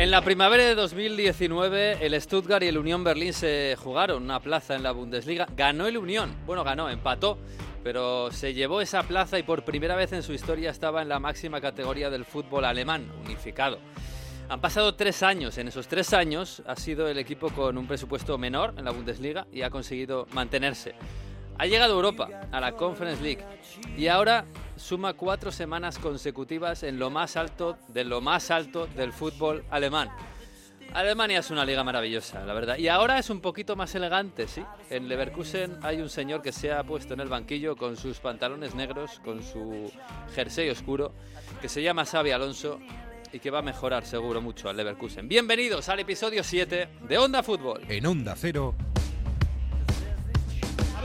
En la primavera de 2019, el Stuttgart y el Unión Berlín se jugaron una plaza en la Bundesliga. Ganó el Unión. Bueno, ganó, empató, pero se llevó esa plaza y por primera vez en su historia estaba en la máxima categoría del fútbol alemán, unificado. Han pasado tres años. En esos tres años ha sido el equipo con un presupuesto menor en la Bundesliga y ha conseguido mantenerse. Ha llegado Europa, a la Conference League, y ahora suma cuatro semanas consecutivas en lo más alto de lo más alto del fútbol alemán. Alemania es una liga maravillosa, la verdad. Y ahora es un poquito más elegante, sí. En Leverkusen hay un señor que se ha puesto en el banquillo con sus pantalones negros, con su jersey oscuro, que se llama Xavi Alonso y que va a mejorar seguro mucho al Leverkusen. Bienvenidos al episodio 7 de Onda Fútbol. En Onda Cero.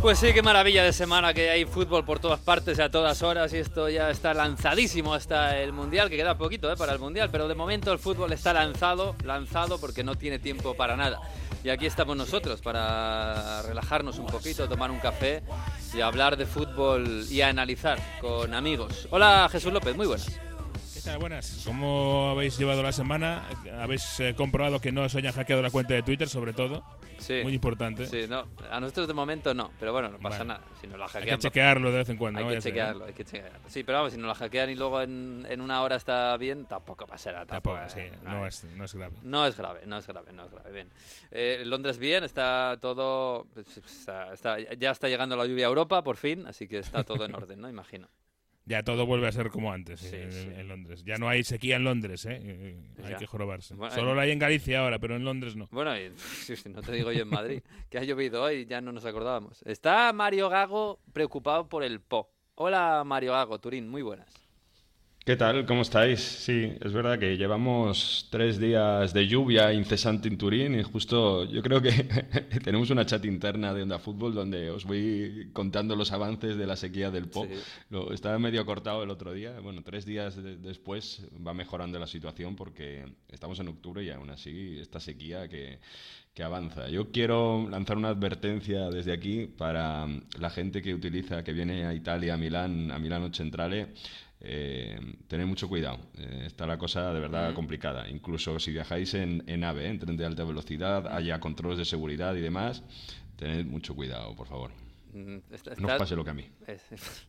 Pues sí, qué maravilla de semana que hay fútbol por todas partes a todas horas y esto ya está lanzadísimo hasta el Mundial, que queda poquito ¿eh? para el Mundial, pero de momento el fútbol está lanzado, lanzado porque no tiene tiempo para nada. Y aquí estamos nosotros para relajarnos un poquito, tomar un café y hablar de fútbol y analizar con amigos. Hola Jesús López, muy buenas. ¿Qué tal? Buenas. ¿Cómo habéis llevado la semana? ¿Habéis eh, comprobado que no os hayan hackeado la cuenta de Twitter, sobre todo? Sí. Muy importante. Sí, no, a nosotros de momento no, pero bueno, no pasa nada. Si nos la Hay hackean, que chequearlo de vez en cuando. Hay ¿no? que ¿no? chequearlo, hay que chequearlo. Sí, pero vamos, si nos la hackean y luego en, en una hora está bien, tampoco pasará. Tampoco, Tampoco, sí, eh, no es, no es grave. No es grave, no es grave, no es grave. Bien. Eh, Londres bien, está todo. pues, está- está- ya está llegando la lluvia a Europa, por fin, así que está todo en orden, ¿no? Imagino. Ya todo vuelve a ser como antes Sí, en, sí. en Londres. Ya no hay sequía en Londres, ¿eh? Eh, Hay Ya. que jorobarse. Bueno, Solo eh. la hay en Galicia ahora, pero en Londres no. Bueno, y, no te digo yo en Madrid, que ha llovido hoy, ya no nos acordábamos. Está Mario Gago preocupado por el Po. Hola Mario Gago, Turín, muy buenas. ¿Qué tal? ¿Cómo estáis? Sí, es verdad que llevamos tres días de lluvia incesante en Turín y justo yo creo que tenemos una chat interna de Onda Fútbol donde os voy contando los avances de la sequía del Po. Sí. Lo, estaba medio cortado el otro día. Bueno, tres días de- después va mejorando la situación porque estamos en octubre y aún así esta sequía que, que avanza. Yo quiero lanzar una advertencia desde aquí para la gente que utiliza, que viene a Italia, a Milán, a Milano Centrale. Eh, tened mucho cuidado, Eh, está la cosa de verdad complicada. Incluso si viajáis en, en AVE, en tren de alta velocidad, haya controles de seguridad y demás, tened mucho cuidado, por favor. Está- No os pase lo que a mí. es-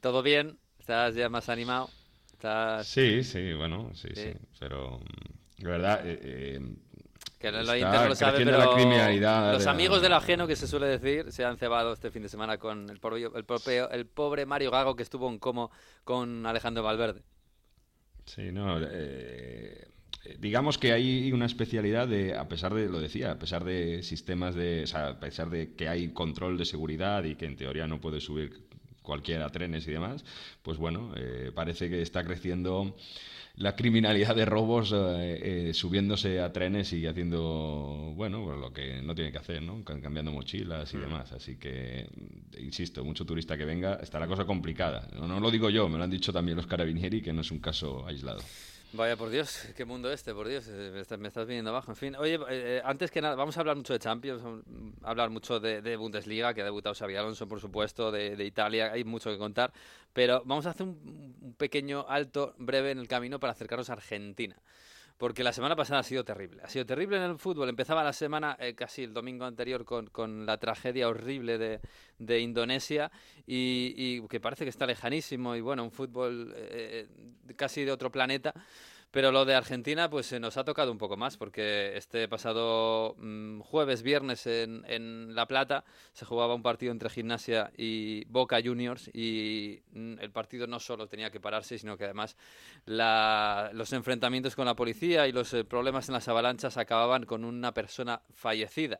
Todo bien, estás ya más animado. Estás... Sí, sí, bueno, sí, Sí. sí. Pero, mm, de verdad, eh, eh, Que está Inter no lo sabe, pero la criminalidad. los amigos del ajeno, que se suele decir, se han cebado este fin de semana con el, pobre- el, propio- el pobre Mario Gago que estuvo en como con Alejandro Valverde. Sí, no. eh, eh, digamos que hay una especialidad de, a pesar de, lo decía, a pesar de sistemas de, o sea, a pesar de que hay control de seguridad y que en teoría no puede subir cualquiera a trenes y demás, pues bueno, eh, parece que está creciendo la criminalidad de robos eh, eh, subiéndose a trenes y haciendo, bueno, pues lo que no tiene que hacer, ¿no? Cam- Cambiando mochilas y demás. Así que, mm, insisto, mucho turista que venga, está la cosa complicada. No, no lo digo yo, me lo han dicho también los carabinieri, que no es un caso aislado. Vaya, por Dios, qué mundo este, por Dios, eh, me estás, me estás viniendo abajo. En fin, oye, eh, antes que nada, vamos a hablar mucho de Champions, hablar mucho de, de Bundesliga, que ha debutado Xabi Alonso, por supuesto, de, de Italia, hay mucho que contar, pero vamos a hacer un, un pequeño alto breve en el camino para acercarnos a Argentina. Porque la semana pasada ha sido terrible. Ha sido terrible en el fútbol. Empezaba la semana, eh, casi el domingo anterior, con, con la tragedia horrible de, de Indonesia y, y que parece que está lejanísimo y bueno, un fútbol eh, casi de otro planeta. Pero lo de Argentina, pues se nos ha tocado un poco más, porque este pasado mm, jueves, viernes en, en La Plata se jugaba un partido entre Gimnasia y Boca Juniors y mm, el partido no solo tenía que pararse, sino que además la- los enfrentamientos con la policía y los eh, problemas en las avalanchas acababan con una persona fallecida.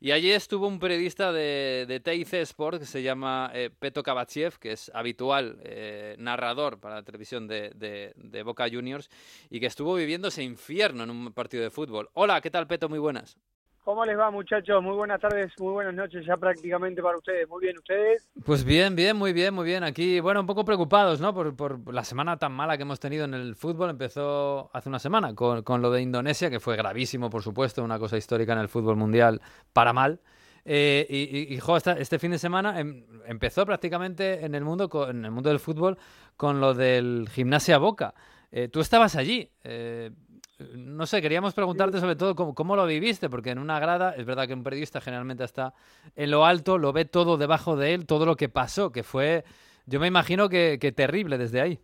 Y allí estuvo un periodista de, de TIC Sport que se llama eh, Peto Kabatchev, que es habitual eh, narrador para la televisión de, de, de Boca Juniors y que estuvo viviendo ese infierno en un partido de fútbol. Hola, ¿qué tal Peto? Muy buenas. ¿Cómo les va, muchachos? Muy buenas tardes, muy buenas noches ya prácticamente para ustedes. Muy bien, ¿ustedes? Pues bien, bien, muy bien, muy bien. Aquí, bueno, un poco preocupados, ¿no? Por, por la semana tan mala que hemos tenido en el fútbol. Empezó hace una semana con, con lo de Indonesia, que fue gravísimo, por supuesto, una cosa histórica en el fútbol mundial para mal. Eh, y, y, jo, este fin de semana em, empezó prácticamente en el mundo, con, en el mundo del fútbol con lo del gimnasia Boca. Eh, tú estabas allí. Eh, no sé, queríamos preguntarte sobre todo cómo, lo viviste, porque en una grada, es verdad que un periodista generalmente está en lo alto, lo ve todo debajo de él, todo lo que pasó, que fue, yo me imagino que, que terrible desde ahí.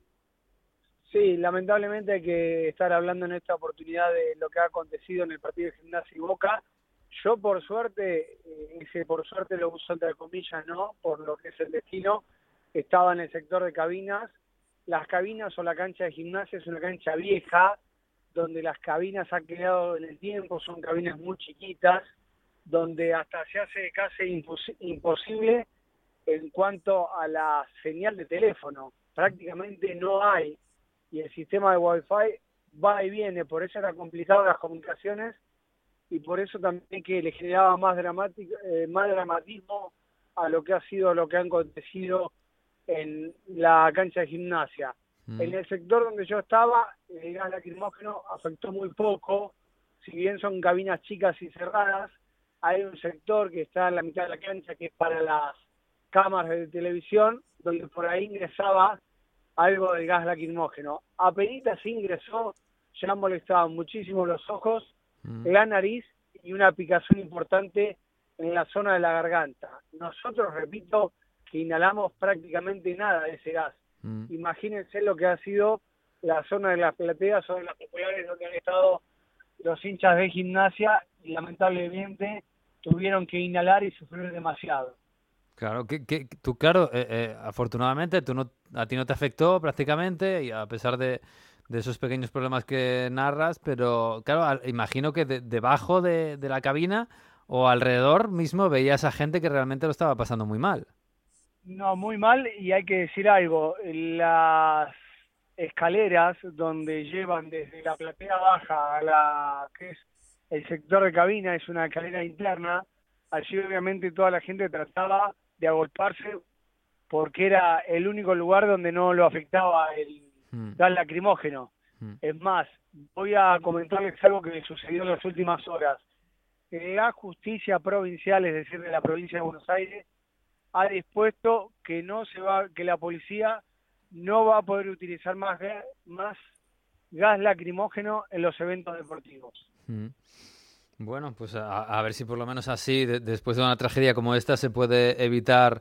Sí, lamentablemente que estar hablando en esta oportunidad de lo que ha acontecido en el partido de Gimnasia y Boca. Yo, por suerte, eh, ese por suerte lo uso entre comillas, ¿no? Por lo que es el destino, estaba en el sector de cabinas. Las cabinas o la cancha de gimnasia es una cancha vieja, donde las cabinas han quedado en el tiempo, son cabinas muy chiquitas, donde hasta se hace casi impos imposible en cuanto a la señal de teléfono. Prácticamente no hay, y el sistema de Wi-Fi va y viene, por eso era complicado las comunicaciones y por eso también que le generaba más, dramático, eh, más dramatismo a lo que ha sido lo que ha acontecido en la cancha de gimnasia. Mm. En el sector donde yo estaba, el gas lacrimógeno afectó muy poco, si bien son cabinas chicas y cerradas, hay un sector que está en la mitad de la cancha que es para las cámaras de televisión, donde por ahí ingresaba algo del gas lacrimógeno. Apenas ingresó, ya molestaban muchísimo los ojos, mm. la nariz y una picazón importante en la zona de la garganta. Nosotros, repito, que inhalamos prácticamente nada de ese gas. Mm. Imagínense lo que ha sido la zona de las plateas o de las populares donde han estado los hinchas de gimnasia y lamentablemente tuvieron que inhalar y sufrir demasiado. Claro, que, que tú, claro, eh, eh, afortunadamente tú no, a ti no te afectó prácticamente y a pesar de, de esos pequeños problemas que narras, pero claro, al, imagino que de, debajo de, de la cabina o alrededor mismo veías a gente que realmente lo estaba pasando muy mal. No, muy mal y hay que decir algo, las escaleras donde llevan desde la platea baja a la que es el sector de cabina, es una escalera interna, allí obviamente toda la gente trataba de agolparse porque era el único lugar donde no lo afectaba el mm. gas lacrimógeno. Mm. Es más, voy a comentarles algo que me sucedió en las últimas horas. La justicia provincial, es decir, de la provincia de Buenos Aires, ha dispuesto que no se va, que la policía no va a poder utilizar más gas, más gas lacrimógeno en los eventos deportivos. Mm. Bueno, pues a, a, ver si por lo menos así, de, después de una tragedia como esta, se puede evitar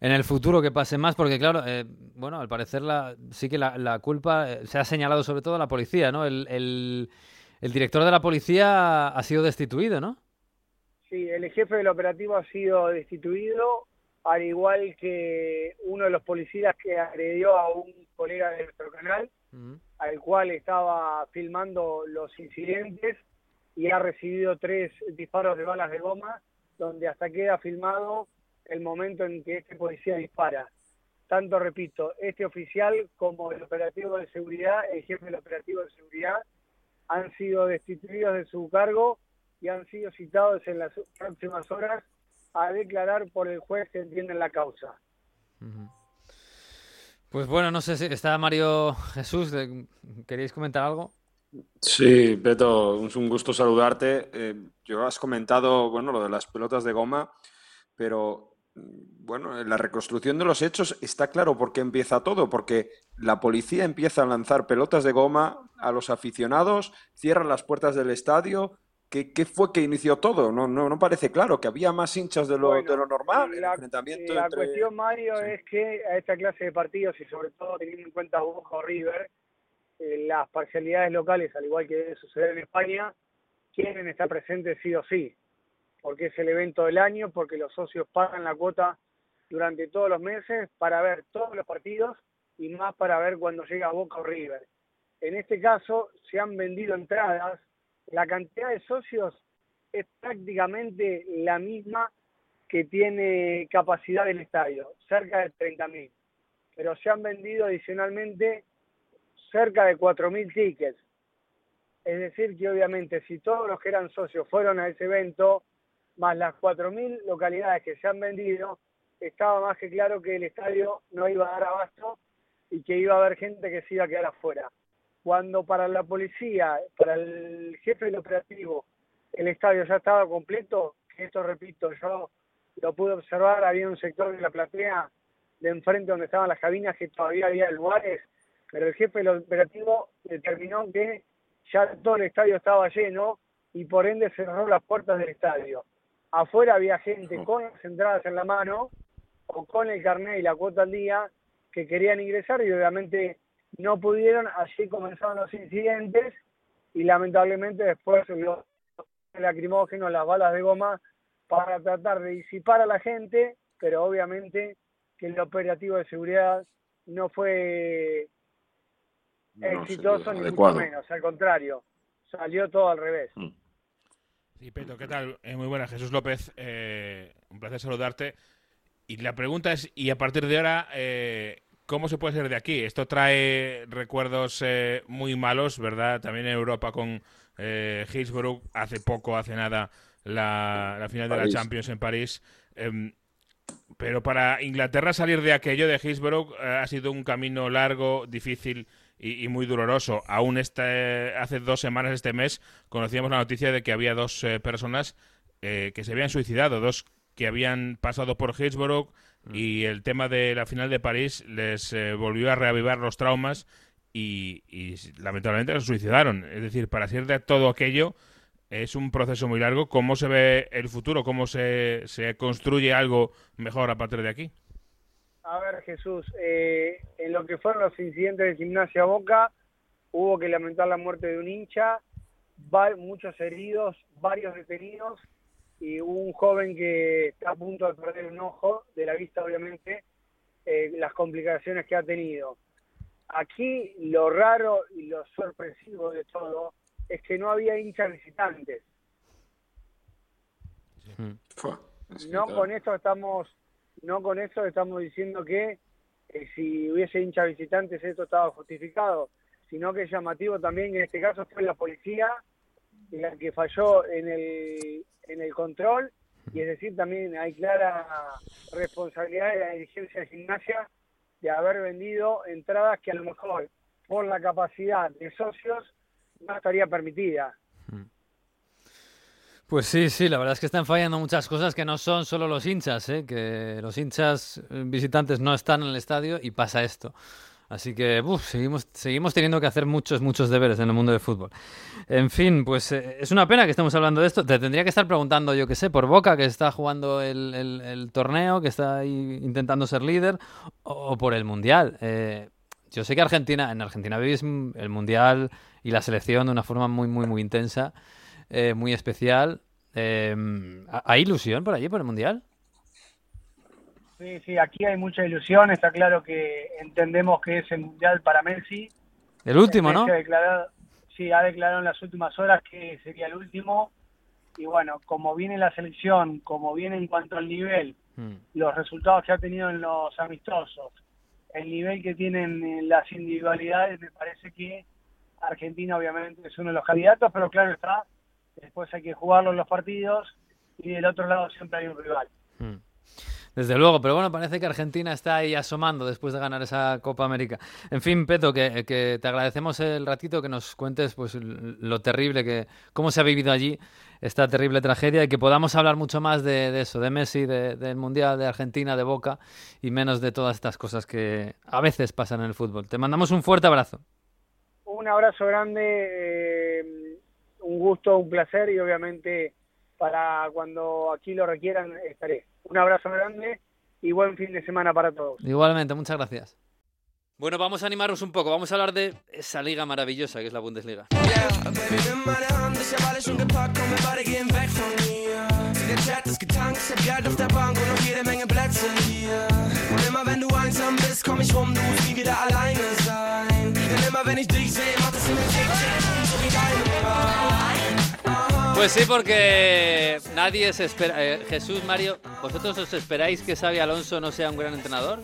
en el futuro que pase más, porque claro, eh, bueno, al parecer la, sí que la, la, culpa eh, se ha señalado sobre todo a la policía, ¿no? El, el, el director de la policía ha sido destituido, ¿no? Sí, el jefe del operativo ha sido destituido, al igual que uno de los policías que agredió a un colega de nuestro canal, uh -huh. al cual estaba filmando los incidentes y ha recibido tres disparos de balas de goma, donde hasta queda filmado el momento en que este policía dispara. Tanto, repito, este oficial como el operativo de seguridad, el jefe del operativo de seguridad, han sido destituidos de su cargo y han sido citados en las próximas horas a declarar por el juez que entiende la causa. Uh -huh. Pues bueno, no sé si está Mario Jesús, ¿queréis comentar algo? Sí, Beto, es un gusto saludarte. Eh, yo has comentado, bueno, lo de las pelotas de goma, pero bueno, en la reconstrucción de los hechos está claro por qué empieza todo, porque la policía empieza a lanzar pelotas de goma a los aficionados, cierran las puertas del estadio. ¿Qué, qué fue que inició todo? No, no, no parece claro, que había más hinchas de lo, bueno, de lo normal. La, enfrentamiento la entre... cuestión, Mario, sí. es que a esta clase de partidos, y sobre todo teniendo en cuenta Boca o River, eh, las parcialidades locales, al igual que debe suceder en España, quieren estar presentes sí o sí, porque es el evento del año, porque los socios pagan la cuota durante todos los meses para ver todos los partidos y más para ver cuando llega Boca o River. En este caso se han vendido entradas, la cantidad de socios es prácticamente la misma que tiene capacidad del estadio, cerca de 30.000. Pero se han vendido adicionalmente cerca de 4.000 tickets. Es decir, que obviamente si todos los que eran socios fueron a ese evento, más las 4.000 localidades que se han vendido, estaba más que claro que el estadio no iba a dar abasto y que iba a haber gente que se iba a quedar afuera. Cuando para la policía, para el jefe del operativo, el estadio ya estaba completo, esto repito, yo lo pude observar, había un sector de la platea de enfrente donde estaban las cabinas que todavía había lugares, pero el jefe del operativo determinó que ya todo el estadio estaba lleno y por ende cerró las puertas del estadio. Afuera había gente con las entradas en la mano o con el carnet y la cuota al día que querían ingresar y obviamente no pudieron, así comenzaron los incidentes y lamentablemente después los lacrimógenos, las balas de goma para tratar de disipar a la gente, pero obviamente que el operativo de seguridad no fue exitoso ni mucho menos, al contrario, salió todo al revés. Mm. Sí, Peto, ¿qué tal? Eh, muy buena, Jesús López, eh, un placer saludarte. Y la pregunta es, ¿y a partir de ahora eh, cómo se puede ser de aquí? Esto trae recuerdos muy malos, ¿verdad? También en Europa con Hillsborough, hace poco, hace nada, la, final de la Champions en París. Em, pero para Inglaterra salir de aquello de Hillsborough ha sido un camino largo, difícil y, muy doloroso. Aún este, hace dos semanas, este mes, conocíamos la noticia de que había dos eh, personas eh, que se habían suicidado, dos que habían pasado por Hillsborough mm. y el tema de la final de París les eh, volvió a reavivar los traumas y, lamentablemente se suicidaron. Es decir, para salir de todo aquello es un proceso muy largo. ¿Cómo se ve el futuro? ¿Cómo se, se construye algo mejor a partir de aquí? A ver, Jesús, eh, en lo que fueron los incidentes de Gimnasia Boca, hubo que lamentar la muerte de un hincha, muchos heridos, varios detenidos y un joven que está a punto de perder un ojo, de la vista obviamente, eh, las complicaciones que ha tenido. Aquí lo raro y lo sorpresivo de todo es que no había hinchas visitantes. No con esto estamos no con eso estamos diciendo que eh, si hubiese hincha visitantes esto estaba justificado, sino que es llamativo también que en este caso fue la policía la que falló en el, en el control y es decir también hay clara responsabilidad de la dirigencia de gimnasia de haber vendido entradas que a lo mejor por la capacidad de socios no estaría permitida. Pues sí, sí, la verdad es que están fallando muchas cosas que no son solo los hinchas, ¿eh? que los hinchas visitantes no están en el estadio y pasa esto. Así que seguimos, seguimos teniendo que hacer muchos, muchos deberes en el mundo del fútbol. En fin, pues eh, es una pena que estemos hablando de esto. Te tendría que estar preguntando, yo qué sé, por Boca, que está jugando el, torneo, que está ahí intentando ser líder, o, por el Mundial. Eh, yo sé que Argentina, en Argentina vivís el Mundial y la selección de una forma muy, muy, muy intensa. Eh, muy especial. ¿Hay ilusión por allí, por el Mundial? Sí, sí, aquí hay mucha ilusión. Está claro que entendemos que es el Mundial para Messi. El último, ¿no? sí, ha declarado en las últimas horas que sería el último. Y bueno, como viene la selección, como viene en cuanto al nivel, hmm. los resultados que ha tenido en los amistosos, el nivel que tienen las individualidades, me parece que Argentina obviamente es uno de los candidatos, pero claro está, después hay que jugarlo en los partidos y del otro lado siempre hay un rival. Hmm. Desde luego, pero bueno, parece que Argentina está ahí asomando después de ganar esa Copa América. En fin, Peto, que, te agradecemos el ratito que nos cuentes pues lo terrible que, cómo se ha vivido allí esta terrible tragedia y que podamos hablar mucho más de, eso, de Messi, del Mundial, de Argentina, de Boca y menos de todas estas cosas que a veces pasan en el fútbol. Te mandamos un fuerte abrazo. Un abrazo grande. Eh un gusto, un placer y obviamente para cuando aquí lo requieran estaré. Un abrazo grande y buen fin de semana para todos. Igualmente, muchas gracias. Bueno, vamos a animarnos un poco. Vamos a hablar de esa liga maravillosa que es la Bundesliga. Pues sí, porque nadie se espera. eh, Jesús, Mario, ¿vosotros os esperáis que Xavi Alonso no sea un gran entrenador?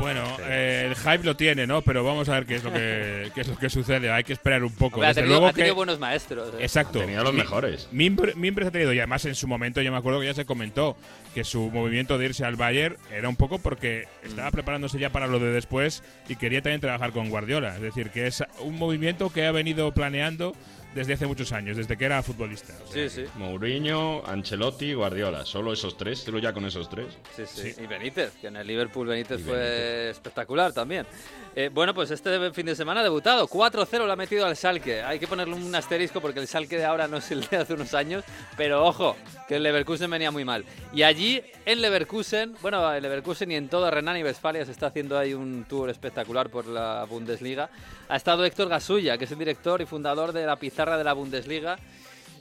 Bueno, eh, el hype lo tiene, ¿no? Pero vamos a ver qué es lo que, qué es lo que sucede. Hay que esperar un poco. Hombre, ha tenido, luego ha tenido que- buenos maestros. eh. Exacto. Ha tenido los Mi- mejores. Mimbre- Mimbres ha tenido, y además en su momento yo me acuerdo que ya se comentó que su movimiento de irse al Bayern era un poco porque estaba preparándose ya para lo de después y quería también trabajar con Guardiola. Es decir, que es un movimiento que ha venido planeando desde hace muchos años, desde que era futbolista. O sea, Sí, sí. Mourinho, Ancelotti, Guardiola. Solo esos tres. Solo ya con esos tres. Sí, sí. Y Benítez, que en el Liverpool Benítez fue espectacular también. Eh, bueno, pues este fin de semana ha debutado. 4-0 lo ha metido al Schalke. Hay que ponerle un asterisco porque el Schalke de ahora no es el de hace unos años. Pero ojo, que el Leverkusen venía muy mal. Y allí, en Leverkusen, bueno, en Leverkusen y en toda Renania y Westfalia se está haciendo ahí un tour espectacular por la Bundesliga. Ha estado Héctor Gasulla, que es el director y fundador de la pizarra de la Bundesliga.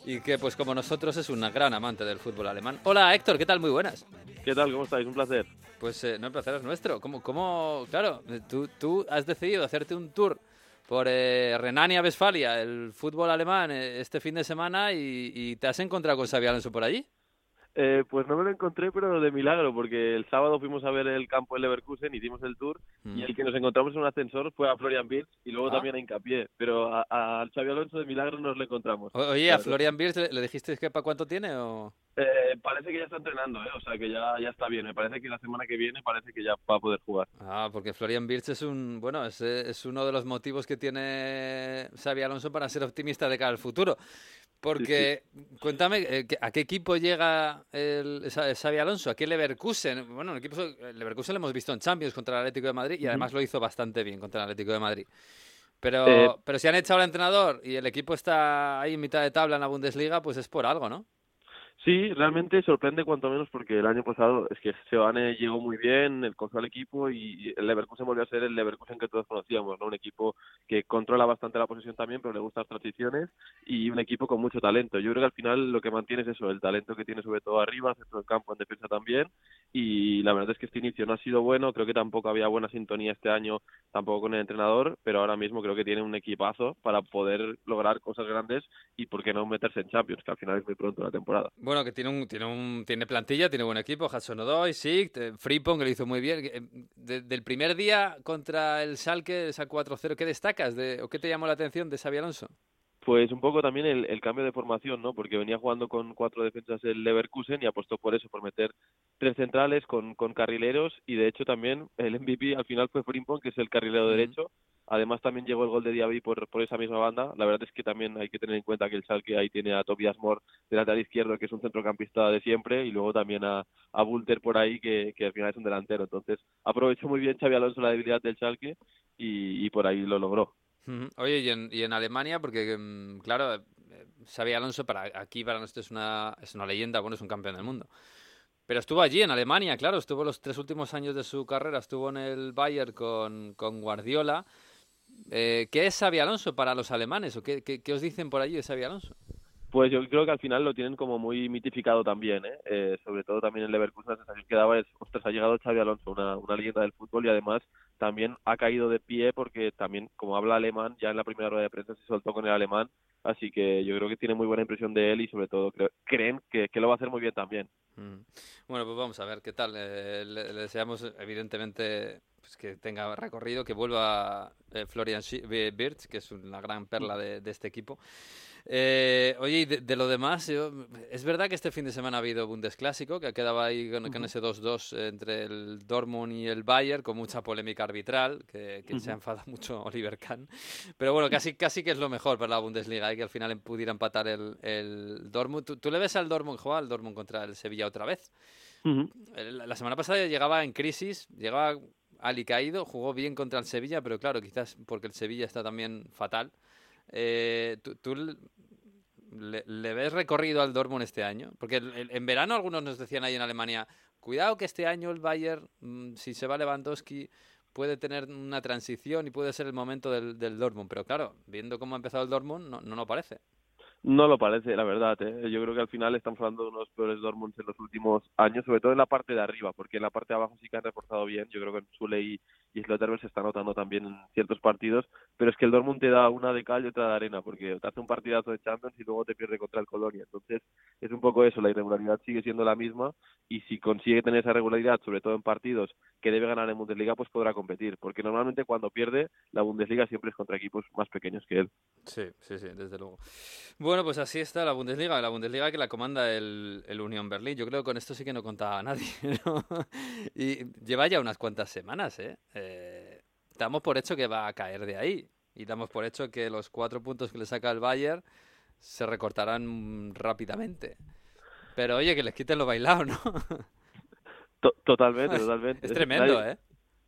Y que, pues como nosotros, es un gran amante del fútbol alemán. Hola Héctor, ¿qué tal? Muy buenas. ¿Qué tal? ¿Cómo estáis? Un placer. Pues eh, no, el placer es nuestro. ¿Cómo, cómo claro, tú, tú has decidido hacerte un tour por eh, Renania-Westfalia, el fútbol alemán, eh, este fin de semana y, y te has encontrado con Xabi Alonso por allí? Eh, pues no me lo encontré, pero de milagro, porque el sábado fuimos a ver el campo de Leverkusen, hicimos el tour, Mm. y el que nos encontramos en un ascensor fue a Florian Wirtz y luego Ah. también a Hincapié, pero al Xavi Alonso de milagro nos lo encontramos. Oye, ¿a. Florian Wirtz le, le dijiste que para cuánto tiene o...? Eh, parece que ya está entrenando, ¿eh? o sea que ya, ya está bien. Me parece que la semana que viene parece que ya va a poder jugar. Ah, porque Florian Wirtz es un, bueno, es, eh, es uno de los motivos que tiene Xabi Alonso para ser optimista de cara al futuro. Porque, cuéntame, eh, ¿qué- ¿a qué equipo llega el Xa- Xabi Alonso? ¿A qué Leverkusen? Bueno, el equipo, el Leverkusen lo hemos visto en Champions contra el Atlético de Madrid y además lo hizo bastante bien contra el Atlético de Madrid. Pero, Eh, pero si han echado al entrenador y el equipo está ahí en mitad de tabla en la Bundesliga, pues es por algo, ¿no? Sí, realmente sorprende cuanto menos porque el año pasado es que Sebane llegó muy bien, el cogió al equipo y el Leverkusen volvió a ser el Leverkusen que todos conocíamos, ¿no? Un equipo que controla bastante la posesión también, pero le gustan las transiciones y un equipo con mucho talento. Yo creo que al final lo que mantiene es eso, el talento que tiene sobre todo arriba, centro del campo, en defensa también y la verdad es que este inicio no ha sido bueno, creo que tampoco había buena sintonía este año tampoco con el entrenador, pero ahora mismo creo que tiene un equipazo para poder lograr cosas grandes y por qué no meterse en Champions, que al final es muy pronto la temporada. Bueno, que tiene un, tiene un, tiene plantilla, tiene buen equipo, Hudson Odoi, Sicht, eh, Frimpong, que lo hizo muy bien. Eh, de- del primer día contra el Schalke, esa 4-0, ¿qué destacas de, o qué te llamó la atención de Xabi Alonso? Pues un poco también el, el cambio de formación, ¿no? Porque venía jugando con cuatro defensas el Leverkusen y apostó por eso, por meter tres centrales con, con carrileros y de hecho también el MVP al final fue Frimpong, que es el carrilero derecho. Además también llegó el gol de Diaby por, por esa misma banda. La verdad es que también hay que tener en cuenta que el Schalke ahí tiene a Tobias Moore de lateral izquierdo, que es un centrocampista de siempre, y luego también a, a Bulter por ahí, que, que al final es un delantero. Entonces aprovechó muy bien Xavi Alonso la debilidad del Schalke y, y por ahí lo logró. Oye, y en, y en Alemania, porque mm, claro, eh, Xabi Alonso para aquí para nosotros es una, es una leyenda, bueno, es un campeón del mundo. Pero estuvo allí, en Alemania, claro, estuvo los tres últimos años de su carrera, estuvo en el Bayern con, con Guardiola. Eh, ¿Qué es Xabi Alonso para los alemanes? ¿O qué, qué- os dicen por allí de Xabi Alonso? Pues yo creo que al final lo tienen como muy mitificado también, ¿eh? Eh, sobre todo también en Leverkusen la sensación que daba es, ostras, ha llegado Xavi Alonso, una, una leyenda del fútbol y además también ha caído de pie porque también como habla alemán, ya en la primera rueda de prensa se soltó con el alemán, así que yo creo que tiene muy buena impresión de él y sobre todo creo- creen que, que lo va a hacer muy bien también. Mm. Bueno, pues vamos a ver qué tal. Eh, le, deseamos, evidentemente, pues que tenga recorrido, que vuelva eh, Florian Shi- Bi- Wirtz, que es una gran perla de este equipo. Eh, oye, y de, de lo demás, yo- es verdad que este fin de semana ha habido Bundesclásico, que quedaba ahí con, con ese 2-2 entre el Dortmund y el Bayern, con mucha polémica arbitral, que, que se ha enfadado mucho Oliver Kahn. Pero bueno, casi, casi que es lo mejor para la Bundesliga, y que al final pudiera empatar el, el Dortmund. ¿Tú, tú le ves al Dortmund jugar, al Dortmund contra el Sevilla otra vez? El- La semana pasada llegaba en crisis, llegaba alicaído, jugó bien contra el Sevilla, pero claro, quizás porque el Sevilla está también fatal. Eh, ¿tú, tú le, le- ves recorrido al Dortmund este año? Porque en verano algunos nos decían ahí en Alemania, cuidado que este año el Bayern, mm, si se va Lewandowski, puede tener una transición y puede ser el momento del, del Dortmund. Pero claro, viendo cómo ha empezado el Dortmund, no, no lo parece. No lo parece, la verdad. ¿eh? Yo creo que al final estamos hablando de uno de los peores Dortmunds en los últimos años, sobre todo en la parte de arriba, porque en la parte de abajo sí que han reforzado bien. Yo creo que Sule y, y Slotterberg se está notando también en ciertos partidos, pero es que el Dortmund te da una de cal y otra de arena, porque te hace un partidazo de Champions y luego te pierde contra el Colonia. Entonces, es un poco eso, la irregularidad sigue siendo la misma y si consigue tener esa regularidad, sobre todo en partidos que debe ganar en Bundesliga, pues podrá competir, porque normalmente cuando pierde, la Bundesliga siempre es contra equipos más pequeños que él. Sí, sí, sí, desde luego. Bueno, pues así está la Bundesliga, la Bundesliga que la comanda el, el Unión Berlín. Yo creo que con esto sí que no contaba nadie, ¿no? Y lleva ya unas cuantas semanas, ¿eh? ¿eh? Damos por hecho que va a caer de ahí. Y damos por hecho que los cuatro puntos que le saca el Bayern se recortarán rápidamente. Pero oye, que les quiten lo bailado, ¿no? totalmente, totalmente. Es tremendo, ¿eh?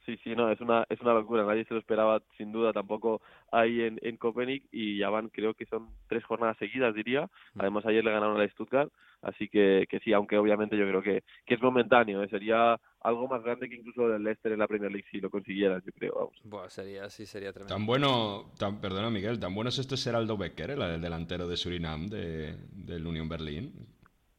Sí, sí, no, es una, es una locura. Nadie se lo esperaba, sin duda, tampoco ahí en, en Copenhague y ya van, creo que son tres jornadas seguidas, diría. Mm. Además, ayer le ganaron a la Stuttgart, así que, que sí, aunque obviamente yo creo que, que es momentáneo, ¿eh? sería algo más grande que incluso el Leicester en la Premier League si lo consiguieran, yo creo. Vamos. Buah, sería, sí, sería tremendo. Tan bueno, tan, perdona Miguel, tan bueno es este Seraldo Becker, el delantero de Surinam de, del Unión Berlín.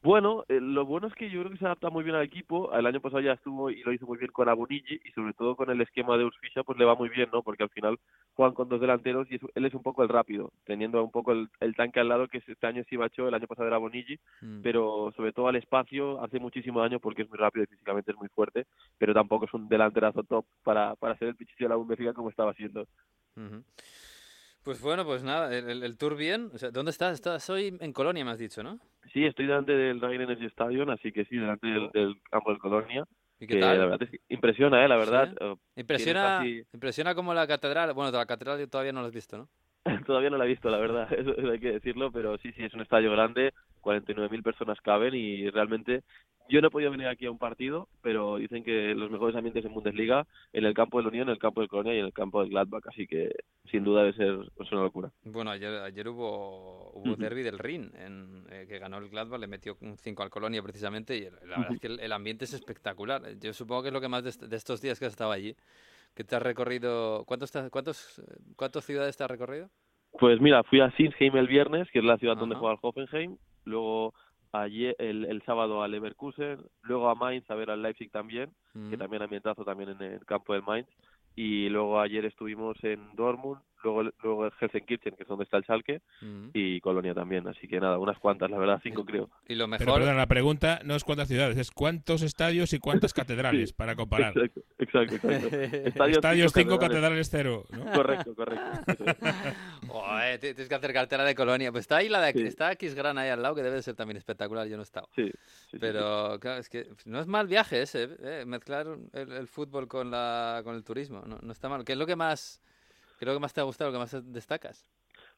Bueno, eh, lo bueno es que yo creo que se adapta muy bien al equipo. El año pasado ya estuvo y lo hizo muy bien con Abonigi y sobre todo con el esquema de Ursficha pues le va muy bien, ¿no? Porque al final juegan con dos delanteros y él es un poco el rápido, teniendo un poco el, tanque al lado que este año sí bachó, el año pasado era Bonigi, mm. pero sobre todo al espacio hace muchísimo daño porque es muy rápido y físicamente es muy fuerte, pero tampoco es un delanterazo top para, para ser el pichicho de la Bundesliga como estaba siendo. Pues bueno, pues nada, el, tour bien. O sea, ¿Dónde estás? Estás hoy en Colonia, me has dicho, ¿no? Sí, estoy delante del Rhein Energy Stadium, así que sí, delante del, campo de Colonia. ¿Y qué tal? La verdad es que impresiona, ¿eh? La verdad. Impresiona, impresiona como la catedral. Bueno, la catedral todavía no la has visto, ¿no? todavía no la he visto, la verdad, eso, hay que decirlo, pero sí, sí, es un estadio grande, 49.000 personas caben y realmente yo no he podido venir aquí a un partido, pero dicen que los mejores ambientes en Bundesliga en el campo de la Unión, en el campo de Colonia y en el campo del Gladbach, así que sin duda debe ser pues, una locura. Bueno, ayer, ayer hubo, hubo derby del Rin, en, eh, que ganó el Gladbach, le metió un 5 al Colonia precisamente y la verdad es que el, ambiente es espectacular. Yo supongo que es lo que más de, estos días que has estado allí, que te has recorrido, ¿cuántos, cuántos, cuántas ciudades te has recorrido? Pues mira, fui a Sinsheim el viernes, que es la ciudad donde juega el Hoffenheim, luego ayer, el, el, sábado a Leverkusen, luego a Mainz a ver al Leipzig también, que también ambientazo también en el campo del Mainz, y luego ayer estuvimos en Dortmund, luego, luego Helsenkirchen, que es donde está el Schalke, mm. y Colonia también. Así que nada, unas cuantas, la verdad, cinco creo. Y lo mejor... Pero perdón, la pregunta no es cuántas ciudades, es cuántos estadios y cuántas catedrales, para comparar. Exacto, exacto. Estadios, cinco, catedrales, cero. Correcto, correcto. tienes que hacer cartera de Colonia. Pues está ahí la de sí. está Xgran ahí al lado, que debe ser también espectacular, yo no he estado. Sí. Pero claro, es que no es mal viaje ese, eh, mezclar el, fútbol con, la, con el turismo, no, no está mal. ¿Qué es lo que más Creo que más te ha gustado, lo que más destacas.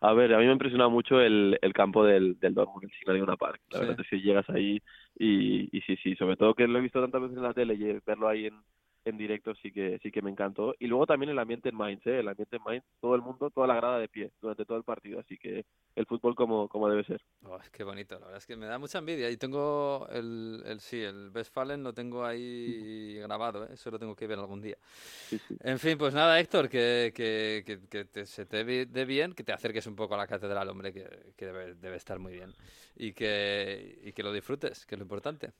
A ver, a mí me ha impresionado mucho el, el campo del, del Dortmund, el Signal Iduna Park. La verdad es que llegas ahí y, y sí, sí, sobre todo que lo he visto tantas veces en la tele y verlo ahí en, en directo sí que sí que me encantó. Y luego también el ambiente en Mainz ¿eh? el ambiente en Mainz todo el mundo toda la grada de pie durante todo el partido así que el fútbol como, como debe ser. Oh, es que bonito la verdad es que me da mucha envidia. Y tengo el, el sí el Westfalen lo tengo ahí grabado ¿eh? eso lo tengo que ver algún día. En fin pues nada Héctor que, que, que, te, se te dé bien que te acerques un poco a la catedral hombre que, que debe, debe estar muy bien. Y que y que lo disfrutes que es lo importante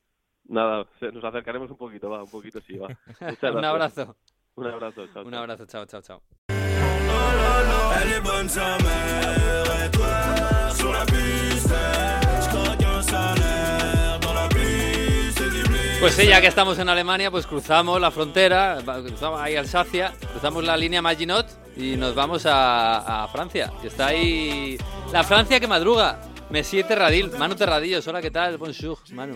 Nada, nos acercaremos un poquito, va, un poquito sí, va. un abrazo. Un abrazo, chao. Un abrazo, chao, chao, chao. Pues sí, ya que estamos en Alemania, pues cruzamos la frontera, cruzamos ahí Alsacia, cruzamos la línea Maginot y nos vamos a, a Francia. Que está ahí la Francia que madruga. Messi Terradil, Manu Terradillos, hola, ¿qué tal? Bonjour, Manu.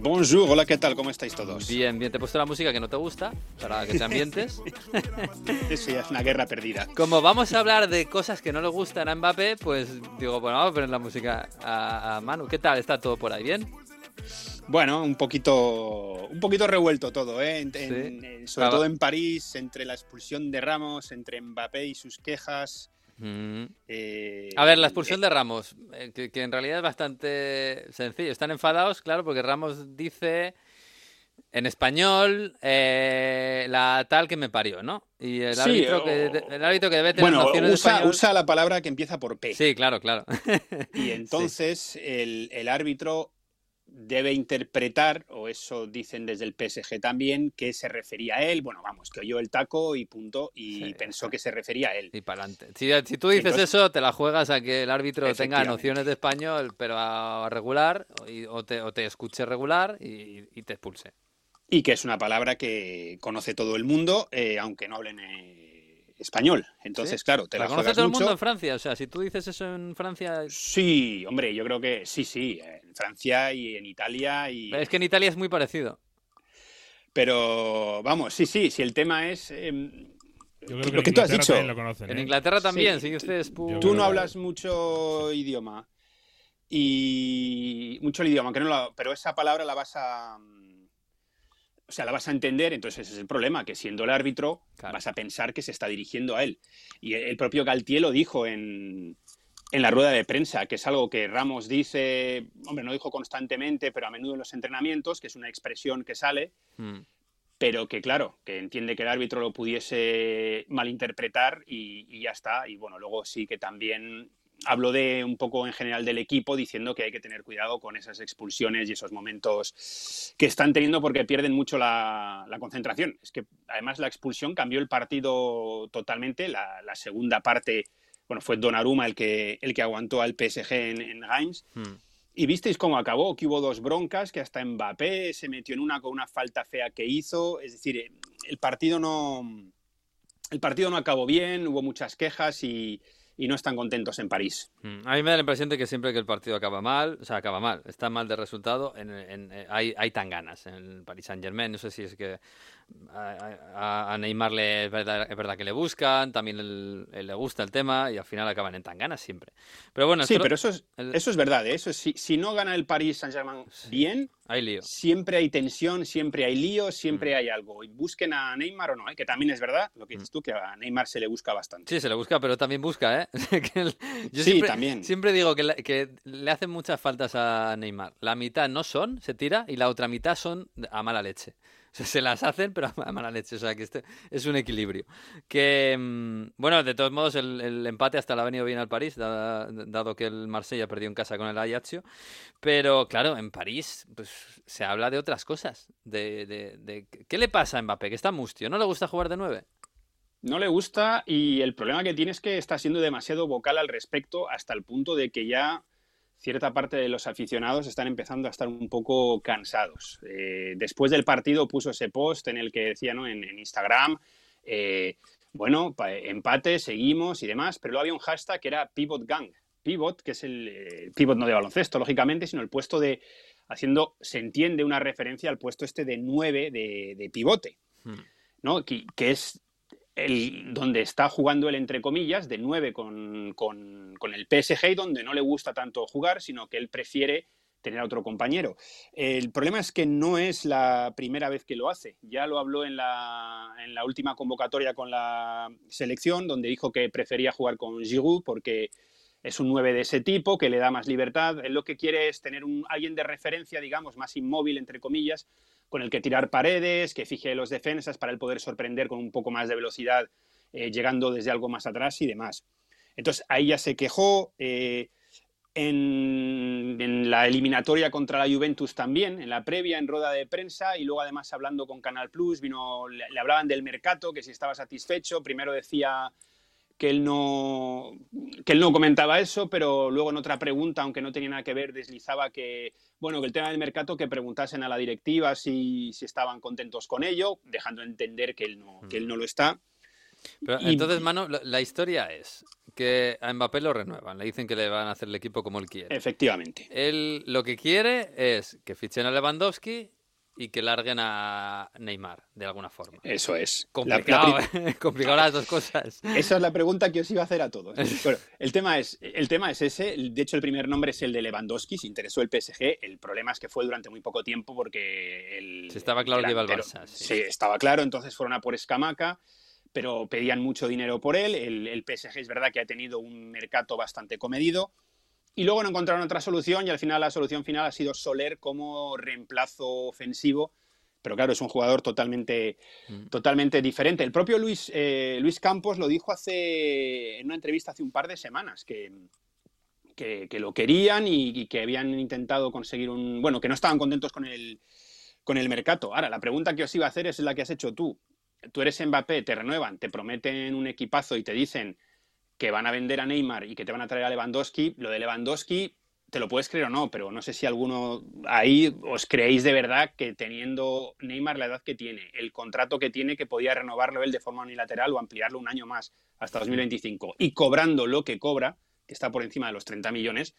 Bonjour, hola, ¿qué tal? ¿Cómo estáis todos? Bien, bien, te he puesto la música que no te gusta para que te ambientes. Eso ya es una guerra perdida. Como vamos a hablar de cosas que no le gustan a Mbappé, pues digo, bueno, vamos a poner la música a, Manu. ¿Qué tal? ¿Está todo por ahí bien? Bueno, un poquito, un poquito revuelto todo, ¿eh? sobre todo en París, entre la expulsión de Ramos, entre Mbappé y sus quejas. Eh, a ver, la expulsión de Ramos, eh, que, en realidad es bastante sencillo. Están enfadados, claro, porque Ramos dice en español eh, la tal que me parió, ¿no? Y el, árbitro, que, el árbitro que debe tener bueno, usa, usa la palabra que empieza por P. Sí, claro, claro. y entonces el, el árbitro debe interpretar, o eso dicen desde el PSG también, que se refería a él. Bueno, vamos, que oyó el taco y punto, y pensó que se refería a él. Y para adelante. Si, tú dices eso, te la juegas a que el árbitro tenga nociones de español, pero a regular, o, te, escuche regular y, te expulse. Y que es una palabra que conoce todo el mundo, eh, aunque no hablen eh, español. Entonces, claro, te la, la conoce todo el mundo en Francia. O sea, si tú dices eso en Francia. Sí, hombre, yo creo que sí, sí. En Francia y en Italia. Y... Es que en Italia es muy parecido. Pero vamos, sí, sí. Si el tema es. Em, lo que, tú has dicho. en ¿eh? Inglaterra también, sí. ustedes. Tú no hablas mucho idioma. Y. Mucho el idioma, que no lo... pero esa palabra la vas a o sea, la vas a entender, entonces ese es el problema, que siendo el árbitro vas a pensar que se está dirigiendo a él. Y el propio Galtier lo dijo en, en la rueda de prensa, que es algo que Ramos dice, hombre, no dijo constantemente, pero a menudo en los entrenamientos, que es una expresión que sale, hmm. pero que claro, que entiende que el árbitro lo pudiese malinterpretar y, y, ya está. Y bueno, luego sí que también hablo de un poco en general del equipo diciendo que hay que tener cuidado con esas expulsiones y esos momentos que están teniendo porque pierden mucho la, concentración. Es que además la expulsión cambió el partido totalmente. La, segunda parte, bueno, fue Donnarumma el que, el que aguantó al PSG en, en Reims. Hmm. Y visteis cómo acabó, que hubo dos broncas, que hasta Mbappé se metió en una con una falta fea que hizo. Es decir, el partido no, el partido no acabó bien, hubo muchas quejas y, y no están contentos en París. Mm, a mí me da la impresión de que siempre que el partido acaba mal, o sea, acaba mal, está mal de resultado, en, eh, hay, tan ganas en el Paris Saint Germain. No sé si es que a, Neymar le, es, verdad, que le buscan, también le gusta el tema y al final acaban en tan ganas siempre. Pero bueno, sí, pero eso es, eso es verdad. ¿eh? Eso si, si, no gana el Paris Saint-Germain bien, hay lío. siempre hay tensión, siempre hay lío, siempre mm. hay algo. Y busquen a Neymar o no, ¿eh? que también es verdad lo que dices mm. tú, que a Neymar se le busca bastante. Sí, se le busca, pero también busca. ¿eh? Yo sí, siempre, también. Siempre digo que que le hacen muchas faltas a Neymar. La mitad no son, se tira, y la otra mitad son a mala leche. Se las hacen, pero a mala leche. O sea, que este es un equilibrio. Que, mm, bueno, de todos modos, el, empate hasta le ha venido bien al París, dado, que el Marsella perdió en casa con el Ajaccio. Pero, claro, en París pues, se habla de otras cosas. De, de, ¿Qué le pasa a Mbappé? Que está mustio. ¿No le gusta jugar de nueve? No le gusta y el problema que tiene es que está siendo demasiado vocal al respecto hasta el punto de que ya cierta parte de los aficionados están empezando a estar un poco cansados. Eh, después del partido puso ese post en el que decía ¿no? en, Instagram, eh, bueno, empate, seguimos y demás, pero luego había un hashtag que era Pivot Gang. Pivot, que es el, pivot no de baloncesto, lógicamente, sino el puesto de, haciendo, se entiende una referencia al puesto este de 9 de, pivote, hmm. ¿no? que, es donde está jugando él, entre comillas, de 9 con, con, con, el PSG, donde no le gusta tanto jugar, sino que él prefiere tener a otro compañero. El problema es que no es la primera vez que lo hace. Ya lo habló en la, en la última convocatoria con la selección, donde dijo que prefería jugar con Giroud porque es un 9 de ese tipo, que le da más libertad. Él lo que quiere es tener un, alguien de referencia, digamos, más inmóvil, entre comillas, con el que tirar paredes, que fije los defensas para él poder sorprender con un poco más de velocidad, eh, llegando desde algo más atrás y demás. Entonces ahí ya se quejó. Eh, en, la eliminatoria contra la Juventus también, en la previa, en rueda de prensa, y luego además hablando con Canal Plus, vino, le hablaban del mercado, que si estaba satisfecho, primero decía que él no que él no comentaba eso, pero luego en otra pregunta, aunque no tenía nada que ver, deslizaba que bueno, que el tema del mercado que preguntasen a la directiva si, si estaban contentos con ello, dejando entender que él no, que él no lo está. entonces, Mano, la historia es que a Mbappé lo renuevan, le dicen que le van a hacer el equipo como él quiere. Efectivamente. Él lo que quiere es que fichen a Lewandowski y que larguen a Neymar, de alguna forma. Eso es. Complicado, ¿eh? complicado las dos cosas. Esa es la pregunta que os iba a hacer a todos. Bueno, el tema es, el tema es ese. De hecho, el primer nombre es el de Lewandowski. Se interesó el PSG. El problema es que fue durante muy poco tiempo porque el. Se estaba claro que iba al Barça. Sí. estaba claro. Entonces fueron a por Escamaca pero pedían mucho dinero por él. El, el, PSG es verdad que ha tenido un mercado bastante comedido. Y luego no encontraron otra solución y al final la solución final ha sido Soler como reemplazo ofensivo. Pero claro, es un jugador totalmente, mm. totalmente diferente. El propio Luis, eh, Luis Campos lo dijo hace, en una entrevista hace un par de semanas, que, que, lo querían y, que habían intentado conseguir un. Bueno, que no estaban contentos con el, con el mercado. Ahora, la pregunta que os iba a hacer es la que has hecho tú. Tú eres Mbappé, te renuevan, te prometen un equipazo y te dicen que van a vender a Neymar y que te van a traer a Lewandowski. Lo de Lewandowski, te lo puedes creer o no, pero no sé si alguno ahí os creéis de verdad que teniendo Neymar la edad que tiene, el contrato que tiene, que podía renovarlo él de forma unilateral o ampliarlo un año más hasta 2025 y cobrando lo que cobra, que está por encima de los 30 millones,